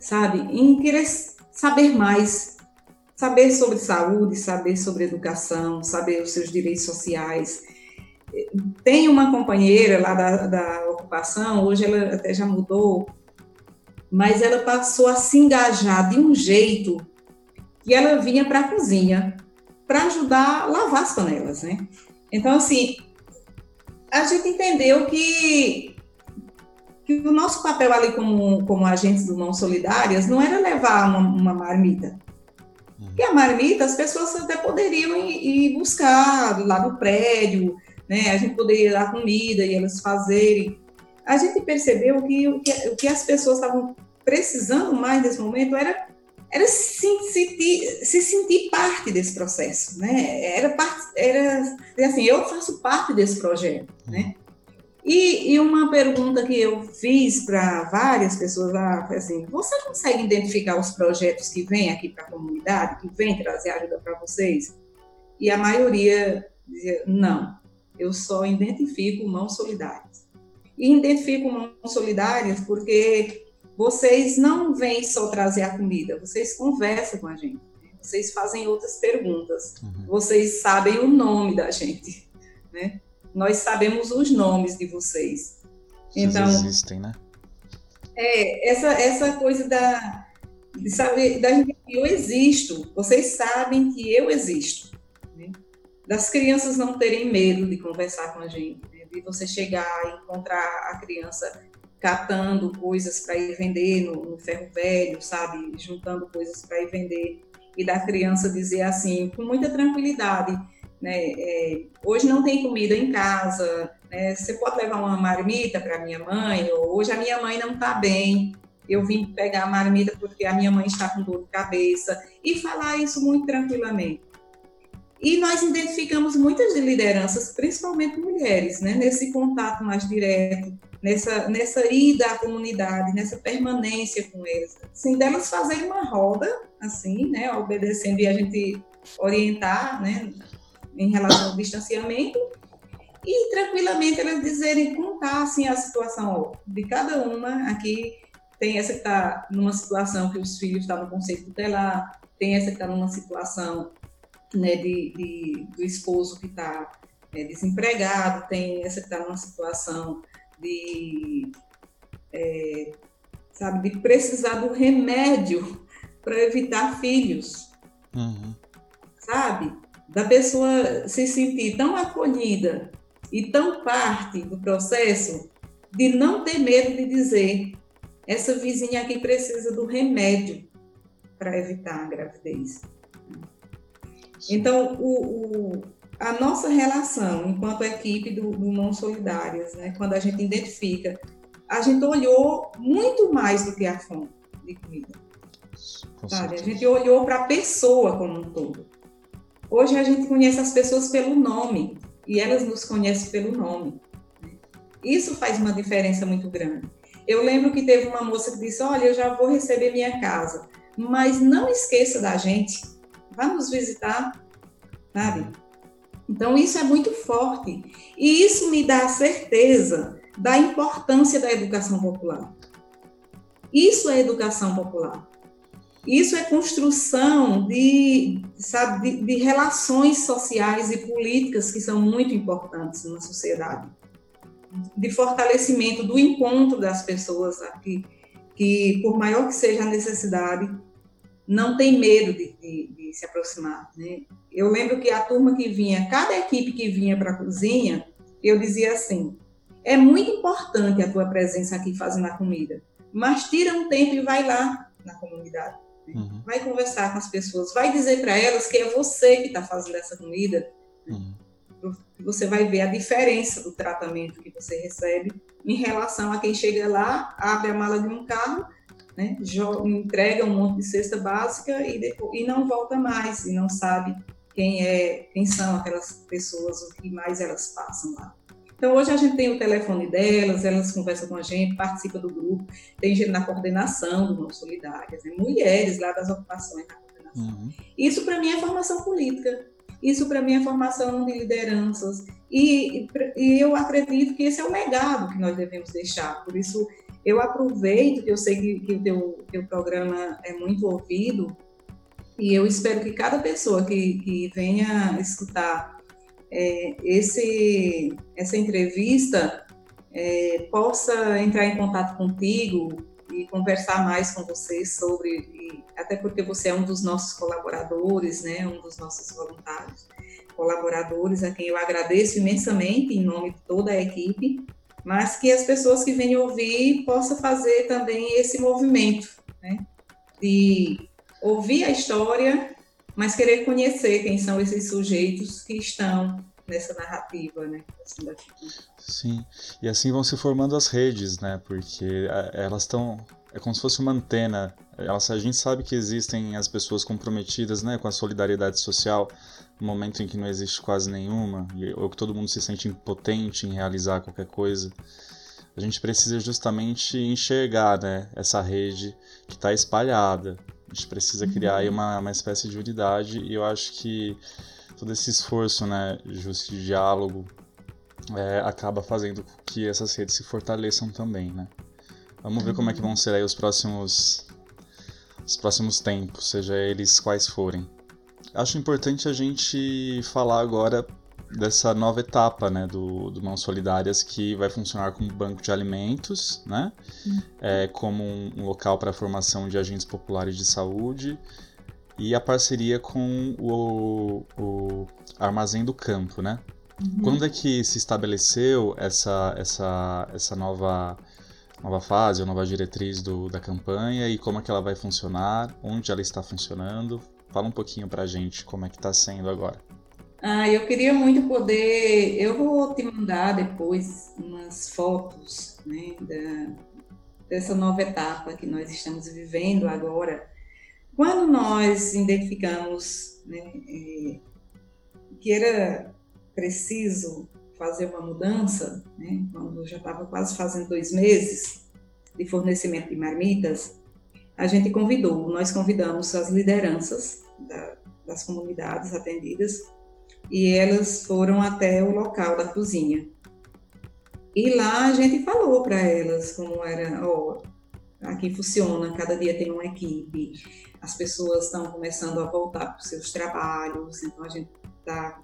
sabe, em querer saber mais, saber sobre saúde, saber sobre educação, saber os seus direitos sociais. Tem uma companheira lá da, da ocupação, hoje ela até já mudou, mas ela passou a se engajar de um jeito que ela vinha para a cozinha para ajudar a lavar as panelas, né? Então, assim, a gente entendeu que, que o nosso papel ali como, como agentes do Mão Solidárias não era levar uma, uma marmita. Uhum. E a marmita, as pessoas até poderiam ir, ir, buscar lá no prédio, né? A gente poderia dar comida e elas fazerem. A gente percebeu que o que, o que as pessoas estavam precisando mais nesse momento era era se sentir, se sentir parte desse processo, né? Era, era assim, eu faço parte desse projeto, né? E, e uma pergunta que eu fiz para várias pessoas lá foi assim: você consegue identificar os projetos que vêm aqui para a comunidade, que vêm trazer ajuda para vocês? E a maioria dizia: não, eu só identifico mãos solidárias. E identifico mãos solidárias porque vocês não vêm só trazer a comida, vocês conversam com a gente. Vocês fazem outras perguntas. Uhum. Vocês sabem o nome da gente, né? Nós sabemos os nomes de vocês. Vocês então, existem, né? É, essa, essa coisa da, de saber, da gente eu existo, vocês sabem que eu existo. Das crianças não terem medo de conversar com a gente, né? de você chegar e encontrar a criança catando coisas para ir vender no, no, ferro velho, sabe? Juntando coisas para ir vender. E da criança dizer assim, com muita tranquilidade, né? É, hoje não tem comida em casa, né? você pode levar uma marmita para minha mãe, ou hoje a minha mãe não está bem, eu vim pegar a marmita porque a minha mãe está com dor de cabeça, e falar isso muito tranquilamente. E nós identificamos muitas lideranças, principalmente mulheres, né, nesse contato mais direto, nessa, nessa ida à comunidade, nessa permanência com eles. Assim, delas fazerem uma roda, assim, né, obedecendo e a gente orientar, né, em relação ao distanciamento, e tranquilamente elas dizerem, contar assim, a situação de cada uma. Aqui tem essa que está numa situação que os filhos estão no conceito tutelar, tem essa que está numa situação né, de, de, do esposo que está é, desempregado, tem essa que está numa situação de, é, sabe, de precisar do remédio para evitar filhos, uhum. sabe? Da pessoa se sentir tão acolhida e tão parte do processo de não ter medo de dizer essa vizinha aqui precisa do remédio para evitar a gravidez. Então, o, o, a nossa relação enquanto equipe do, do Mão Solidárias, né, quando a gente identifica, a gente olhou muito mais do que a fonte de comida. Sabe? A gente olhou para a pessoa como um todo. Hoje a gente conhece as pessoas pelo nome e elas nos conhecem pelo nome. Né? Isso faz uma diferença muito grande. Eu lembro que teve uma moça que disse: Olha, eu já vou receber minha casa, mas não esqueça da gente, vá nos visitar, sabe? Então, isso é muito forte. E isso me dá a certeza da importância da educação popular. Isso é educação popular. Isso é construção de, sabe, de, de relações sociais e políticas que são muito importantes na sociedade. De fortalecimento do encontro das pessoas aqui, que por maior que seja a necessidade, não tem medo de, de, de se aproximar. Né? Eu lembro que a turma que vinha, cada equipe que vinha para a cozinha, eu dizia assim: é muito importante a tua presença aqui fazendo a comida, mas tira um tempo e vai lá na comunidade. Né? Uhum. Vai conversar com as pessoas, vai dizer para elas que é você que está fazendo essa comida. Uhum. Você vai ver a diferença do tratamento que você recebe em relação a quem chega lá, abre a mala de um carro né? entrega um monte de cesta básica e, depois, e não volta mais, e não sabe quem é, quem são aquelas pessoas, o que mais elas passam lá. Então, hoje a gente tem o telefone delas, elas conversam com a gente, participam do grupo, tem gente na coordenação do Mão Solidárias, né? mulheres lá das ocupações na coordenação. Uhum. Isso, para mim, é formação política. Isso, para mim, é formação de lideranças. E, e eu acredito que esse é o legado que nós devemos deixar. Por isso, eu aproveito, que eu sei que, que o teu, teu programa é muito ouvido, e eu espero que cada pessoa que, que venha escutar é, esse, essa entrevista é, possa entrar em contato contigo e conversar mais com você sobre, e, até porque você é um dos nossos colaboradores, né, um dos nossos voluntários, colaboradores, a quem eu agradeço imensamente em nome de toda a equipe mas que as pessoas que vêm ouvir possam fazer também esse movimento, né? De ouvir a história, mas querer conhecer quem são esses sujeitos que estão nessa narrativa, né? Sim, e assim vão se formando as redes, né? Porque é, elas estão é como se fosse uma antena. Elas, a gente sabe que existem as pessoas comprometidas, né, com a solidariedade social, no momento em que não existe quase nenhuma, ou que todo mundo se sente impotente em realizar qualquer coisa. A gente precisa justamente enxergar né, essa rede que está espalhada. A gente precisa criar aí uhum. uma, uma espécie de unidade e eu acho que todo esse esforço né, justo de diálogo é, acaba fazendo com que essas redes se fortaleçam também, né? Vamos ver como é que vão ser aí os próximos os próximos tempos, seja eles quais forem. Acho importante a gente falar agora dessa nova etapa né, do, do Mãos Solidárias que vai funcionar como banco de alimentos, né, uhum. é, como um, um local para a formação de agentes populares de saúde e a parceria com o, o Armazém do Campo, né? Uhum. Quando é que se estabeleceu essa, essa, essa nova, nova fase, a nova diretriz do, da campanha e como é que ela vai funcionar, onde ela está funcionando? Fala um pouquinho para a gente como é que está sendo agora. Ah, eu queria muito poder. Eu vou te mandar depois umas fotos né, da, dessa nova etapa que nós estamos vivendo agora. Quando nós identificamos né, é, que era preciso fazer uma mudança, né, quando já estava quase fazendo dois meses de fornecimento de marmitas, a gente convidou, nós convidamos as lideranças da, das comunidades atendidas e elas foram até o local da cozinha. E lá a gente falou para elas como era, ó, aqui funciona, cada dia tem uma equipe, as pessoas estão começando a voltar para os seus trabalhos, então a gente está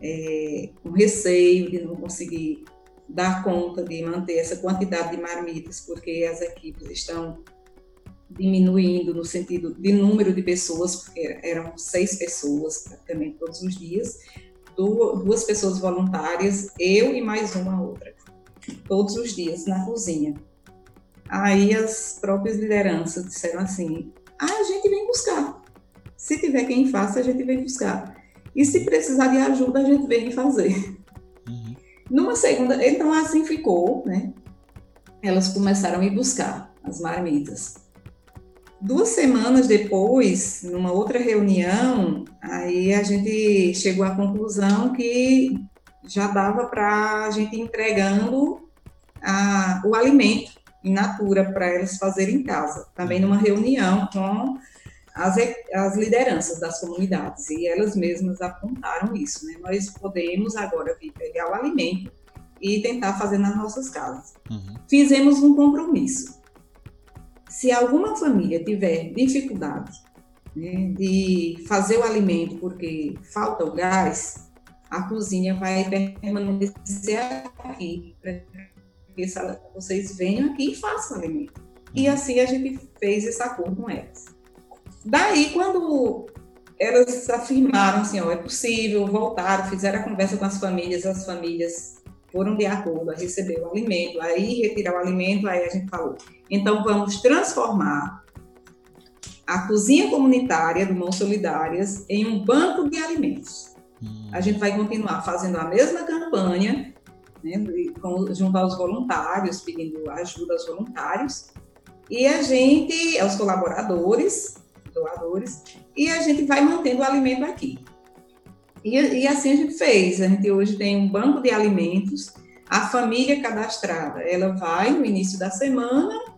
é, com receio de não conseguir dar conta de manter essa quantidade de marmitas, porque as equipes estão diminuindo no sentido de número de pessoas, porque eram seis pessoas praticamente todos os dias, duas pessoas voluntárias, eu e mais uma outra, todos os dias na cozinha. Aí as próprias lideranças disseram assim: ah, a gente vem buscar. Se tiver quem faça, a gente vem buscar. E se precisar de ajuda, a gente vem fazer. Uhum. Numa segunda, então assim ficou, né? Elas começaram a ir buscar as marmitas. Duas semanas depois, numa outra reunião, aí a gente chegou à conclusão que já dava para a gente ir entregando a, o alimento in natura para elas fazerem em casa. Também numa reunião com as, as lideranças das comunidades, e elas mesmas apontaram isso. Né? Nós podemos agora vir pegar o alimento e tentar fazer nas nossas casas. Uhum. Fizemos um compromisso se alguma família tiver dificuldade né, de fazer o alimento porque falta o gás, a cozinha vai permanecer aqui para que vocês venham aqui e façam o alimento. E uhum. assim a gente fez esse acordo com elas. Daí, quando elas afirmaram assim, ó, é possível, voltaram, fizeram a conversa com as famílias, as famílias foram de acordo a receber o alimento, aí retirar o alimento, aí a gente falou, então, vamos transformar a cozinha comunitária do Mãos Solidárias em um banco de alimentos. Hum. A gente vai continuar fazendo a mesma campanha, né, aos voluntários, pedindo ajuda aos voluntários, e a gente, aos colaboradores, doadores, e a gente vai mantendo o alimento aqui. E, e assim a gente fez. A gente hoje tem um banco de alimentos. A família cadastrada, ela vai no início da semana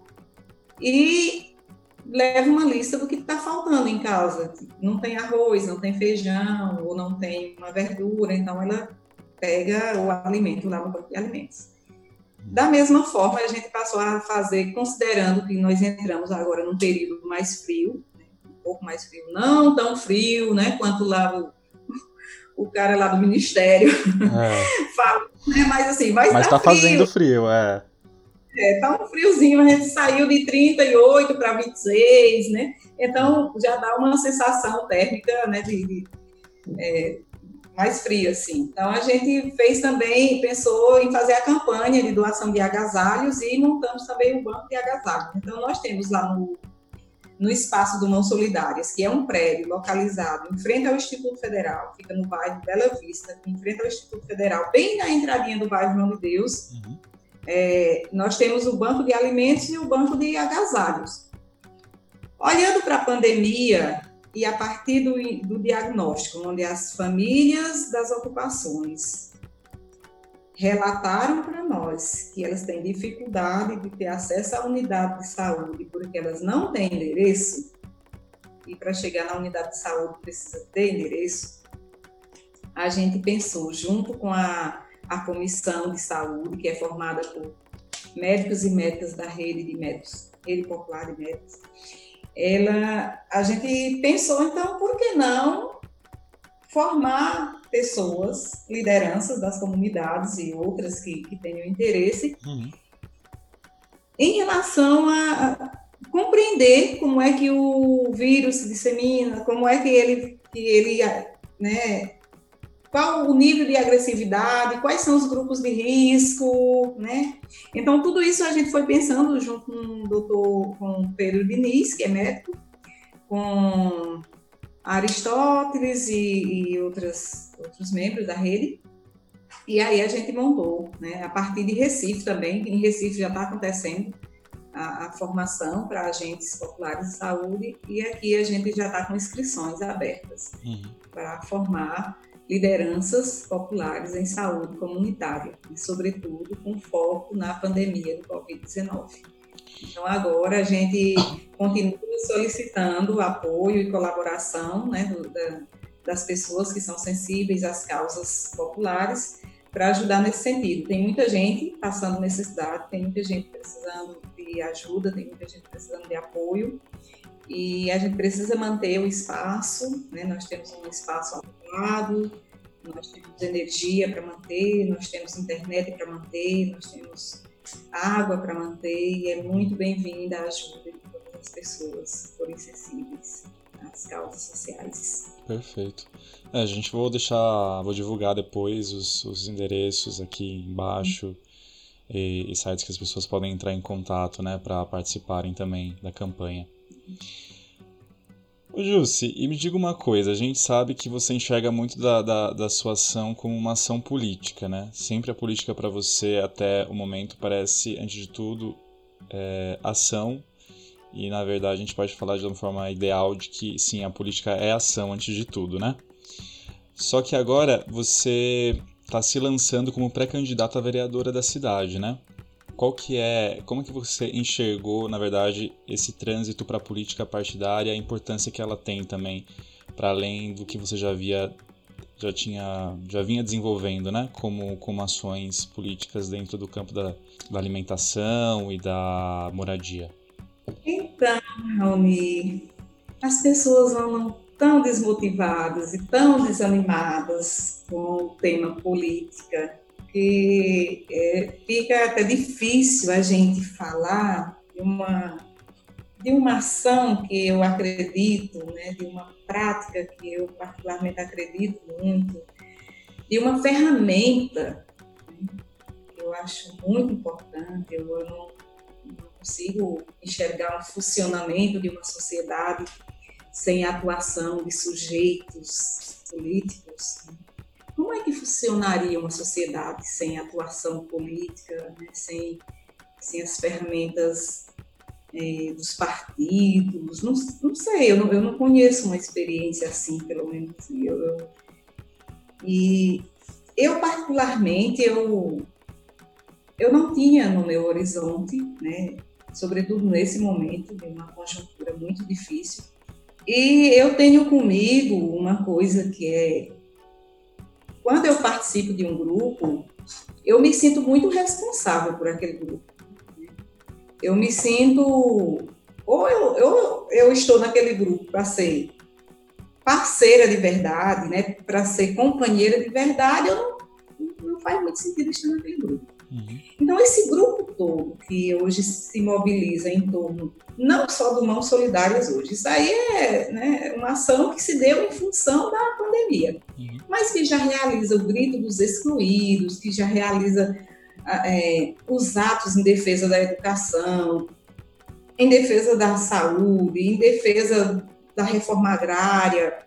e leva uma lista do que está faltando em casa. Não tem arroz, não tem feijão, ou não tem uma verdura, então ela pega o alimento lá no banco de alimentos. Da mesma forma, a gente passou a fazer, considerando que nós entramos agora num período mais frio, né, um pouco mais frio, não tão frio, né, quanto lá o, o cara lá do ministério é. fala, né, mas assim, vai Mas está fazendo frio, é. É, tá um friozinho, a gente saiu de 38 para 26, né? Então já dá uma sensação térmica, né, de, de é, mais frio assim. Então a gente fez também, pensou em fazer a campanha de doação de agasalhos e montamos também um banco de agasalhos. Então nós temos lá no no espaço do Mão Solidárias, que é um prédio localizado em frente ao Instituto Federal, fica no bairro Bela Vista, em frente ao Instituto Federal, bem na entradinha do bairro João de Deus. Uhum é, nós temos o banco de alimentos e o banco de agasalhos. Olhando para a pandemia e a partir do, do diagnóstico, onde as famílias das ocupações relataram para nós que elas têm dificuldade de ter acesso à unidade de saúde porque elas não têm endereço, e para chegar na unidade de saúde precisa ter endereço, a gente pensou, junto com a a comissão de saúde, que é formada por médicos e médicas da rede de médicos, rede popular de médicos, ela, a gente pensou, então, por que não formar pessoas, lideranças das comunidades e outras que, que tenham interesse, uhum. em relação a, compreender como é que o vírus se dissemina, como é que ele, que ele né, qual o nível de agressividade, quais são os grupos de risco, né? Então, tudo isso a gente foi pensando junto com o doutor com Pedro Diniz, que é médico, com Aristóteles e, e outras, outros membros da rede. E aí a gente montou, né? A partir de Recife também, em Recife já está acontecendo a, a formação para agentes populares de saúde, e aqui a gente já está com inscrições abertas uhum. para formar lideranças populares em saúde comunitária, e, sobretudo, com foco na pandemia do Covid-19. Então, agora a gente continua solicitando apoio e colaboração né, do, da, das pessoas que são sensíveis às causas populares para ajudar nesse sentido. Tem muita gente passando necessidade, tem muita gente precisando de ajuda, tem muita gente precisando de apoio e a gente precisa manter o espaço, né? nós temos um espaço adequado, nós temos energia para manter, nós temos internet para manter, nós temos água para manter e é muito bem-vinda a ajuda de todas as pessoas forem sensíveis às causas sociais. Perfeito. É, a gente vou deixar, vou divulgar depois os, os endereços aqui embaixo e, e sites que as pessoas podem entrar em contato, né, para participarem também da campanha. Ô Jussi, e me diga uma coisa, a gente sabe que você enxerga muito da, da, da sua ação como uma ação política, né? Sempre a política para você, até o momento, parece, antes de tudo, é, ação, e na verdade a gente pode falar de uma forma ideal de que, sim, a política é ação antes de tudo, né? Só que agora você está se lançando como pré-candidata a vereadora da cidade, né? Qual que é, como que você enxergou, na verdade, esse trânsito para a política partidária, a importância que ela tem também, para além do que você já via, já tinha, já vinha desenvolvendo, né? Como, como ações políticas dentro do campo da, da alimentação e da moradia. Então, Raoni, as pessoas andam tão desmotivadas e tão desanimadas com o tema política que é, fica até difícil a gente falar de uma de uma ação que eu acredito, né, de uma prática que eu particularmente acredito muito, de uma ferramenta né, que eu acho muito importante. Eu não, não consigo enxergar um funcionamento de uma sociedade sem a atuação de sujeitos políticos. Né? Como é que funcionaria uma sociedade sem atuação política, né? sem, sem as ferramentas é, dos partidos? Não, não sei, eu não, eu não conheço uma experiência assim, pelo menos. Eu, eu, e eu, particularmente, eu, eu não tinha no meu horizonte, né, sobretudo nesse momento de uma conjuntura muito difícil, e eu tenho comigo uma coisa que é quando eu participo de um grupo, eu me sinto muito responsável por aquele grupo. Eu me sinto, ou eu, eu, eu estou naquele grupo para ser parceira de verdade, né, para ser companheira de verdade, eu não, não faz muito sentido estar naquele grupo. Uhum. Então, esse grupo todo que hoje se mobiliza em torno, não só do Mãos Solidárias hoje, isso aí é né, uma ação que se deu em função da pandemia, uhum. mas que já realiza o grito dos excluídos, que já realiza é, os atos em defesa da educação, em defesa da saúde, em defesa da reforma agrária.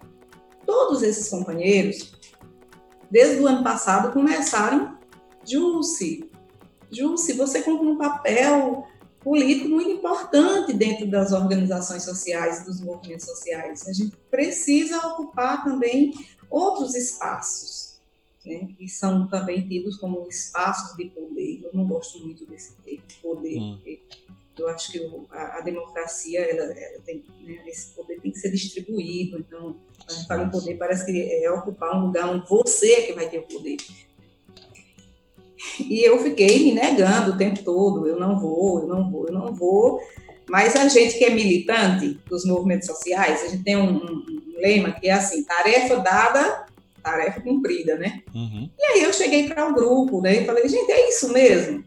Todos esses companheiros, desde o ano passado, começaram Jusce, Jusce, você cumpre um papel político muito importante dentro das organizações sociais, dos movimentos sociais. A gente precisa ocupar também outros espaços, né, que são também tidos como espaços de poder. Eu não gosto muito desse termo, poder, hum. porque eu acho que a, a democracia, ela, ela tem, né, esse poder tem que ser distribuído. Então, a gente fala em poder, parece que é ocupar um lugar onde você é que vai ter o poder. E eu fiquei me negando o tempo todo, eu não vou, eu não vou, eu não vou. Mas a gente que é militante dos movimentos sociais, a gente tem um, um, um lema que é assim: tarefa dada, tarefa cumprida, né? Uhum. E aí eu cheguei para o um grupo, né? E falei, gente, é isso mesmo?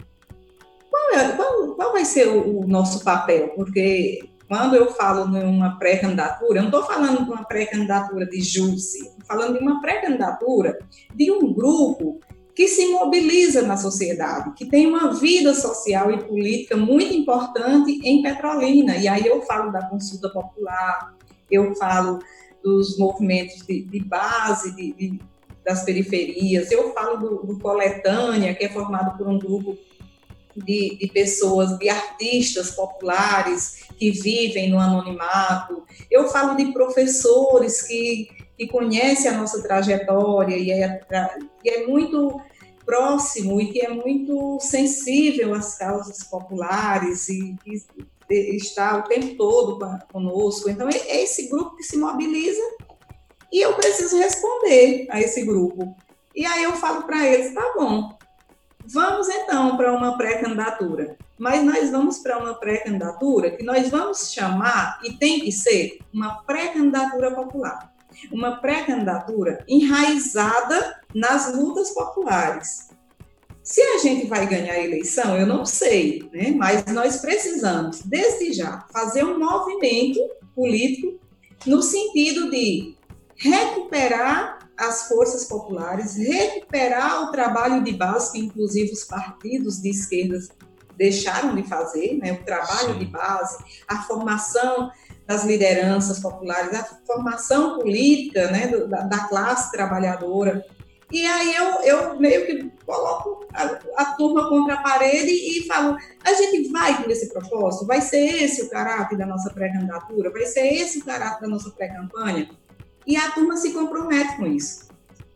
Qual, é, qual, qual vai ser o, o nosso papel? Porque quando eu falo numa pré-candidatura, eu não estou falando de uma pré-candidatura de Jússi, estou falando de uma pré-candidatura de um grupo que se mobiliza na sociedade, que tem uma vida social e política muito importante em Petrolina. E aí eu falo da consulta popular, eu falo dos movimentos de, de base de, de, das periferias, eu falo do, do Coletânea, que é formado por um grupo de, de, pessoas, de artistas populares que vivem no anonimato. Eu falo de professores que que conhece a nossa trajetória e é, que é muito próximo e que é muito sensível às causas populares e que está o tempo todo conosco. Então, é esse grupo que se mobiliza e eu preciso responder a esse grupo. E aí eu falo para eles, tá bom, vamos então para uma pré-candidatura. Mas nós vamos para uma pré-candidatura que nós vamos chamar, e tem que ser, uma pré-candidatura popular uma pré-candidatura enraizada nas lutas populares. Se a gente vai ganhar a eleição, eu não sei, né? mas nós precisamos, desde já, fazer um movimento político no sentido de recuperar as forças populares, recuperar o trabalho de base que, inclusive, os partidos de esquerda deixaram de fazer, né? o trabalho Sim. de base, a formação das lideranças populares, a formação política né, da, da, classe trabalhadora. E aí eu, eu meio que coloco a, a, turma contra a parede e falo: a gente vai com esse propósito? Vai ser esse o caráter da nossa pré-candidatura? Vai ser esse o caráter da nossa pré-campanha? E a turma se compromete com isso.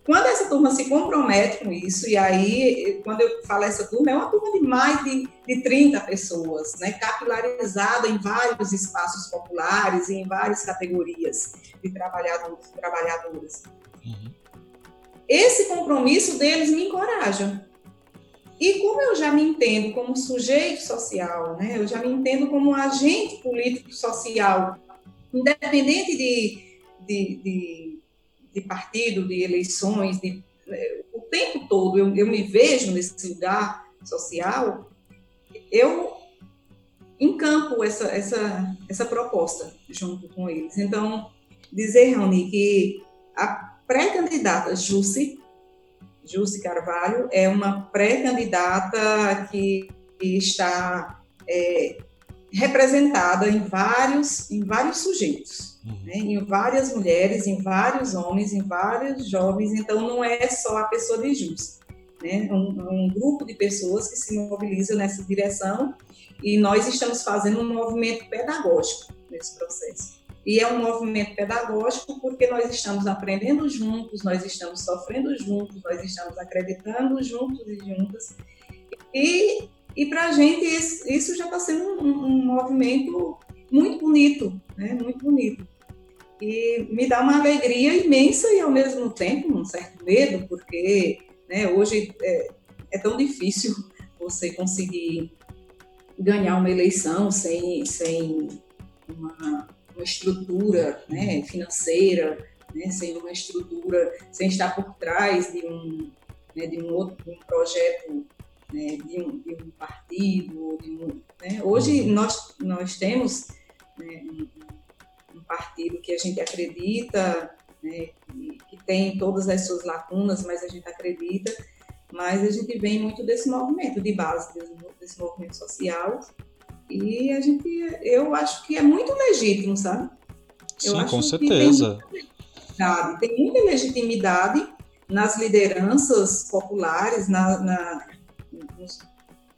Quando essa turma se compromete com isso, e aí, quando eu falo essa turma, é uma turma de mais de, de 30 pessoas, né, capilarizada em vários espaços populares e em várias categorias de trabalhadores trabalhadoras. Uhum. Esse compromisso deles me encoraja. E como eu já me entendo como sujeito social, né, eu já me entendo como um agente político social, independente de, de, de de partido, de eleições, de, é, o tempo todo eu, eu me vejo nesse lugar social, eu encampo essa, essa, essa proposta junto com eles. Então, dizer, Raoni, que a pré-candidata Jussi, Jussi Carvalho, é uma pré-candidata que está é, representada em vários, em vários sujeitos né, em várias mulheres, em vários homens, em vários jovens, então não é só a pessoa de justo, né, um, um grupo de pessoas que se mobilizam nessa direção e nós estamos fazendo um movimento pedagógico nesse processo. E é um movimento pedagógico porque nós estamos aprendendo juntos, nós estamos sofrendo juntos, nós estamos acreditando juntos e juntas. E, e para a gente isso, já está sendo um, um, movimento muito bonito, né? muito bonito e me dá uma alegria imensa e ao mesmo tempo um certo medo, porque né, hoje é, é, tão difícil você conseguir ganhar uma eleição sem, sem uma, uma estrutura né, financeira, né, sem uma estrutura, sem estar por trás de um, né, de um outro de um projeto né, de, um, de, um, partido. De um, né. Hoje uhum. nós, nós temos né, partido que a gente acredita, né, que, que tem todas as suas lacunas, mas a gente acredita, mas a gente vem muito desse movimento de base, desse, movimento social, e a gente, eu acho que é muito legítimo, sabe? Eu Sim, com certeza. Tem, tem muita legitimidade nas lideranças populares, na, na nos,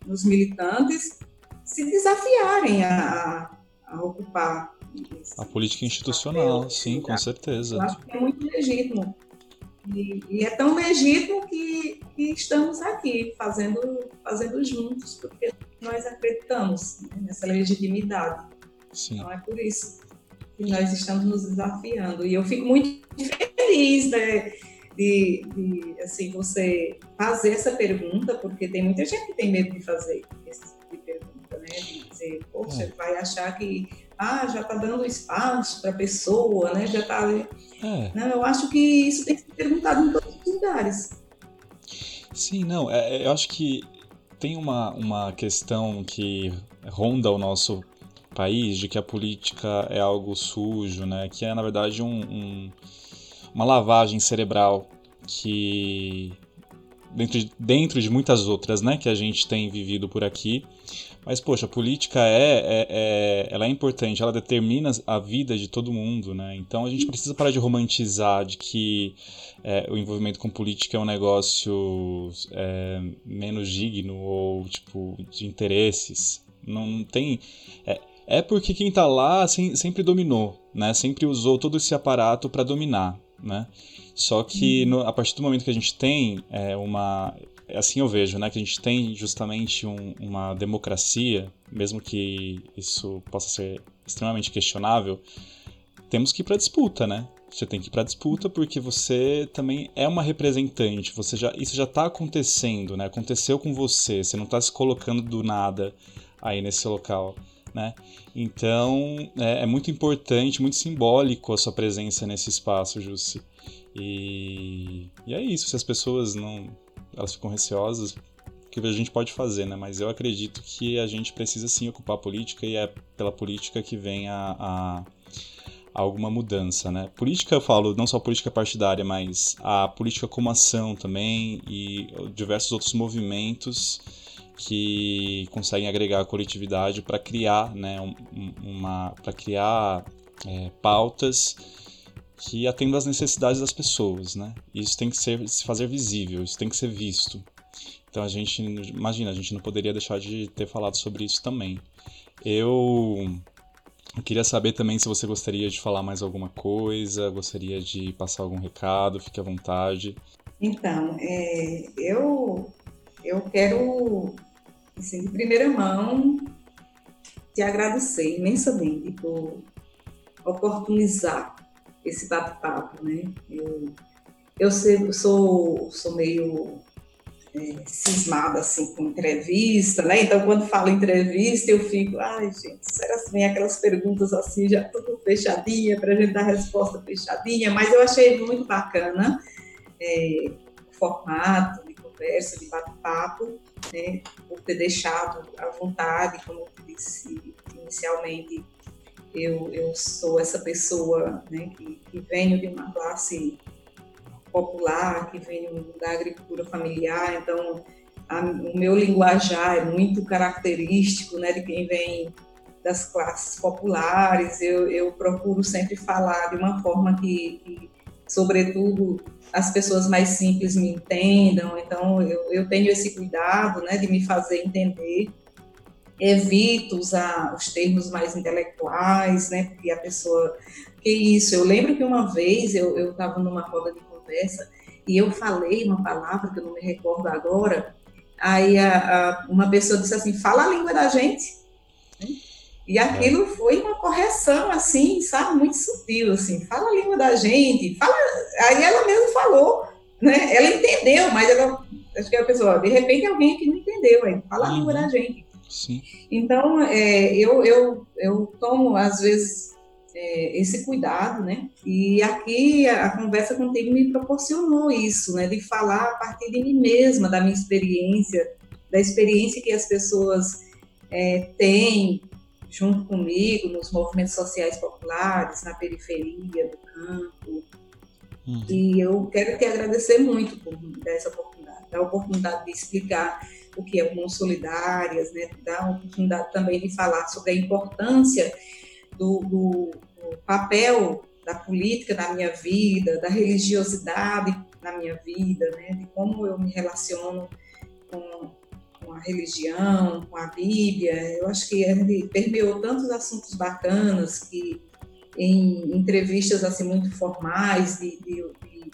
nos, militantes, se desafiarem a, a ocupar a política institucional, sim, com certeza. Eu acho que é muito legítimo. E, e é tão legítimo que, que, estamos aqui fazendo, fazendo juntos, porque nós acreditamos nessa legitimidade. Sim. Então é por isso que nós estamos nos desafiando. E eu fico muito feliz né, de, de assim, você fazer essa pergunta, porque tem muita gente que tem medo de fazer esse tipo de pergunta, né? De dizer, poxa, é. vai achar que ah, já está dando espaço para a pessoa, né? Já está. É. Não, eu acho que isso tem que ser perguntado em todos os lugares. Sim, não, é, é, eu acho que tem uma, uma questão que ronda o nosso país de que a política é algo sujo, né? Que é na verdade um, um uma lavagem cerebral que dentro de, dentro de muitas outras, né, que a gente tem vivido por aqui. Mas, poxa, a política é, é, é, ela é importante, ela determina a vida de todo mundo, né? Então a gente precisa parar de romantizar de que é, o envolvimento com política é um negócio é, menos digno ou, tipo, de interesses. Não, não tem... É, é porque quem está lá sempre dominou, né? Sempre usou todo esse aparato para dominar, né? Só que no, a partir do momento que a gente tem é, uma. Assim eu vejo, né? Que a gente tem justamente um, uma democracia, mesmo que isso possa ser extremamente questionável, temos que ir para disputa, né? Você tem que ir para disputa porque você também é uma representante. Você já isso já está acontecendo, né? Aconteceu com você. Você não está se colocando do nada aí nesse local, né? Então é, é muito importante, muito simbólico a sua presença nesse espaço, Jussi. E, e é isso, se as pessoas não elas ficam receosas, o que a gente pode fazer, né? Mas eu acredito que a gente precisa sim ocupar a política e é pela política que vem a, a, a alguma mudança, né? Política, eu falo, não só política partidária, mas a política como ação também e diversos outros movimentos que conseguem agregar a coletividade para criar, né, uma, para criar é, pautas que atendam às necessidades das pessoas, né? Isso tem que ser, se fazer visível, isso tem que ser visto. Então a gente, imagina, a gente não poderia deixar de ter falado sobre isso também. Eu, queria saber também se você gostaria de falar mais alguma coisa, gostaria de passar algum recado, fique à vontade. Então, é, eu, eu quero, assim, de primeira mão, te agradecer imensamente por oportunizar esse bate-papo, né? Eu, eu sou, sou meio é, cismada assim com entrevista, né? Então quando falo entrevista eu fico, ai gente, será que vem aquelas perguntas assim já tudo fechadinha para a gente dar resposta fechadinha? Mas eu achei muito bacana é, o formato de conversa, de bate-papo, né? Por ter deixado à vontade, como eu disse inicialmente eu, eu sou essa pessoa né, que, que venho de uma classe popular, que venho da agricultura familiar, então a, o meu linguajar é muito característico né, de quem vem das classes populares. Eu, eu procuro sempre falar de uma forma que, que, sobretudo, as pessoas mais simples me entendam. Então, eu, eu tenho esse cuidado né, de me fazer entender evito usar os termos mais intelectuais, né, porque a pessoa, que isso, eu lembro que uma vez eu estava numa roda de conversa e eu falei uma palavra que eu não me recordo agora, aí a, a, uma pessoa disse assim, fala a língua da gente? E aquilo foi uma correção, assim, sabe, muito sutil, assim, fala a língua da gente, fala, aí ela mesmo falou, né, ela entendeu, mas ela, acho que a pessoa, de repente alguém aqui não entendeu, aí, fala a língua da uhum. gente, Sim. Então, é, eu, eu, eu tomo, às vezes, é, esse cuidado, né? E aqui a, a, conversa contigo me proporcionou isso, né? De falar a partir de mim mesma, da minha experiência, da experiência que as pessoas é, têm junto comigo nos movimentos sociais populares, na periferia do campo. Uhum. E eu quero te agradecer muito por essa oportunidade, da oportunidade de explicar o que é Mãos Solidárias, né, dá uma oportunidade também de falar sobre a importância do, do, do papel da política na minha vida, da religiosidade na minha vida, né, de como eu me relaciono com a religião, com a Bíblia. Eu acho que ele permeou tantos assuntos bacanas que em entrevistas assim muito formais de, de, de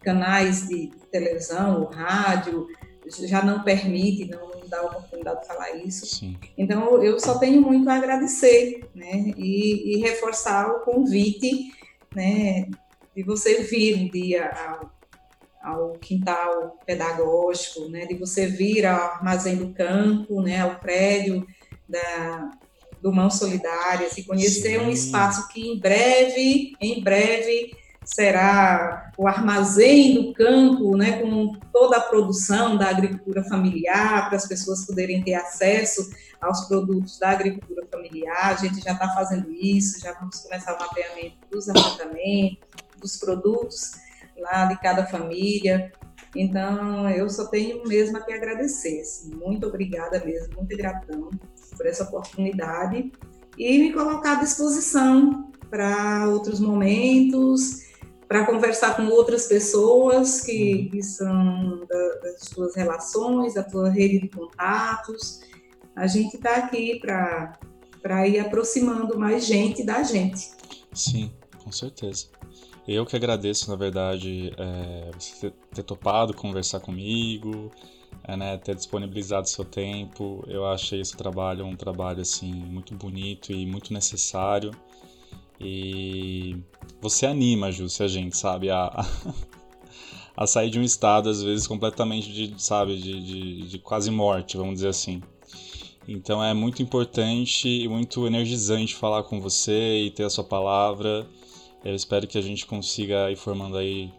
canais de televisão, rádio, já não permite, não dá a oportunidade de falar isso. Sim. Então, eu só tenho muito a agradecer, né? E, e, reforçar o convite, né? De você vir um dia ao, ao quintal pedagógico, né? De você vir ao Armazém do Campo, né? Ao prédio da, do Mãos Solidárias e conhecer Sim. um espaço que em breve, em breve, será o armazém do campo, né, com toda a produção da agricultura familiar, para as pessoas poderem ter acesso aos produtos da agricultura familiar. A gente já está fazendo isso, já vamos começar o mapeamento dos apartamentos, dos produtos lá de cada família. Então, eu só tenho mesmo a que agradecer. Assim. Muito obrigada mesmo, muita gratidão por essa oportunidade e me colocar à disposição para outros momentos, para conversar com outras pessoas que, que são da, das suas relações, da tua rede de contatos. A gente está aqui para ir aproximando mais gente da gente. Sim, com certeza. Eu que agradeço, na verdade, é, você ter topado conversar comigo, é, né, ter disponibilizado seu tempo. Eu achei esse trabalho um trabalho assim muito bonito e muito necessário. E você anima, Júcia, a gente, sabe, a, a sair de um estado às vezes completamente de, sabe, de, de, de quase morte, vamos dizer assim. Então é muito importante e muito energizante falar com você e ter a sua palavra. Eu espero que a gente consiga ir formando aí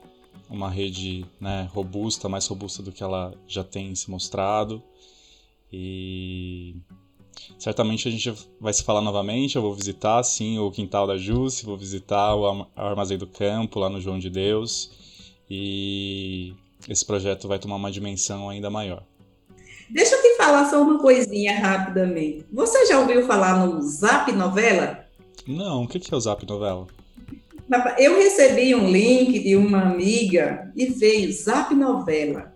uma rede né, robusta, mais robusta do que ela já tem se mostrado. E certamente a gente vai se falar novamente. Eu vou visitar, sim, o Quintal da Jusce, vou visitar o Armazém do Campo, lá no João de Deus. E esse projeto vai tomar uma dimensão ainda maior. Deixa eu te falar só uma coisinha rapidamente. Você já ouviu falar no Zap Novela? Não, o que é o Zap Novela? Eu recebi um link de uma amiga e veio Zap Novela.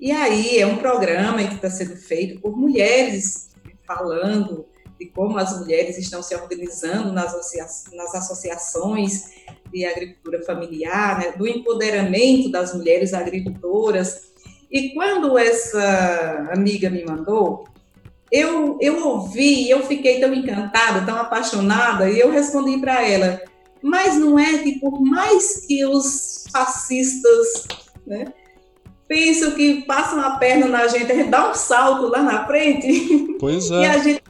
E aí é um programa que está sendo feito por mulheres falando de como as mulheres estão se organizando nas, associa nas associações de agricultura familiar, né, do empoderamento das mulheres agricultoras. E quando essa amiga me mandou, eu, eu ouvi, eu fiquei tão encantada, tão apaixonada, e eu respondi para ela: mas não é que por mais que os fascistas né, pensam que passam a perna na gente, a gente dá um salto lá na frente pois é. e a gente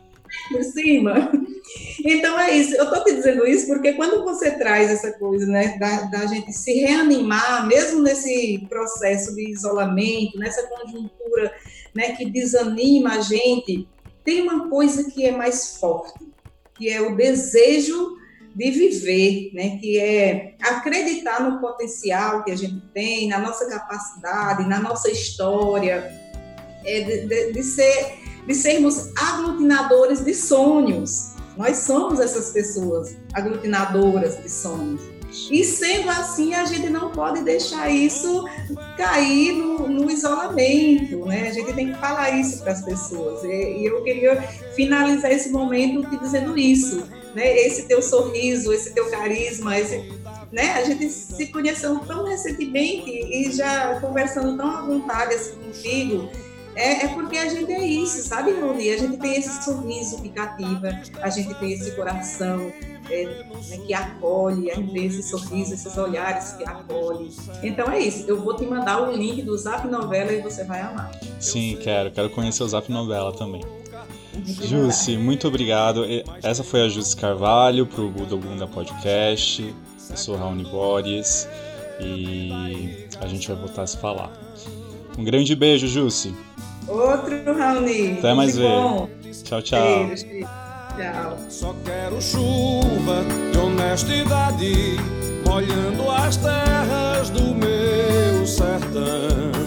por cima. Então é isso. Eu estou te dizendo isso porque quando você traz essa coisa, né, da, da, gente se reanimar, mesmo nesse processo de isolamento, nessa conjuntura, né, que desanima a gente, tem uma coisa que é mais forte, que é o desejo de viver, né? que é acreditar no potencial que a gente tem, na nossa capacidade, na nossa história, é de, de, de, ser, de sermos aglutinadores de sonhos. Nós somos essas pessoas aglutinadoras de sonhos. E sendo assim, a gente não pode deixar isso cair no, no isolamento, né? A gente tem que falar isso para as pessoas. E, eu queria finalizar esse momento te dizendo isso né? Esse teu sorriso, esse teu carisma, esse, né? A gente se conheceu tão recentemente e já conversando tão à vontade assim contigo. É, é, porque a gente é isso, sabe, Rony? A gente tem esse sorriso que cativa, a gente tem esse coração é, né, que acolhe, a gente tem esse sorriso, esses olhares que acolhem. Então é isso. Eu vou te mandar o link do Zap Novela e você vai amar. Sim, quero. Quero conhecer o Zap Novela também. Jussi, muito obrigado. Essa foi a Jussi Carvalho para o Budogunda Podcast. Eu sou o Raoni Boris e a gente vai voltar a se falar. Um grande beijo, Jussi. Outro, Raoni. Até mais ver. Bom. Tchau, tchau. Beijo. Tchau. Só quero chuva de honestidade, molhando as terras do meu sertão.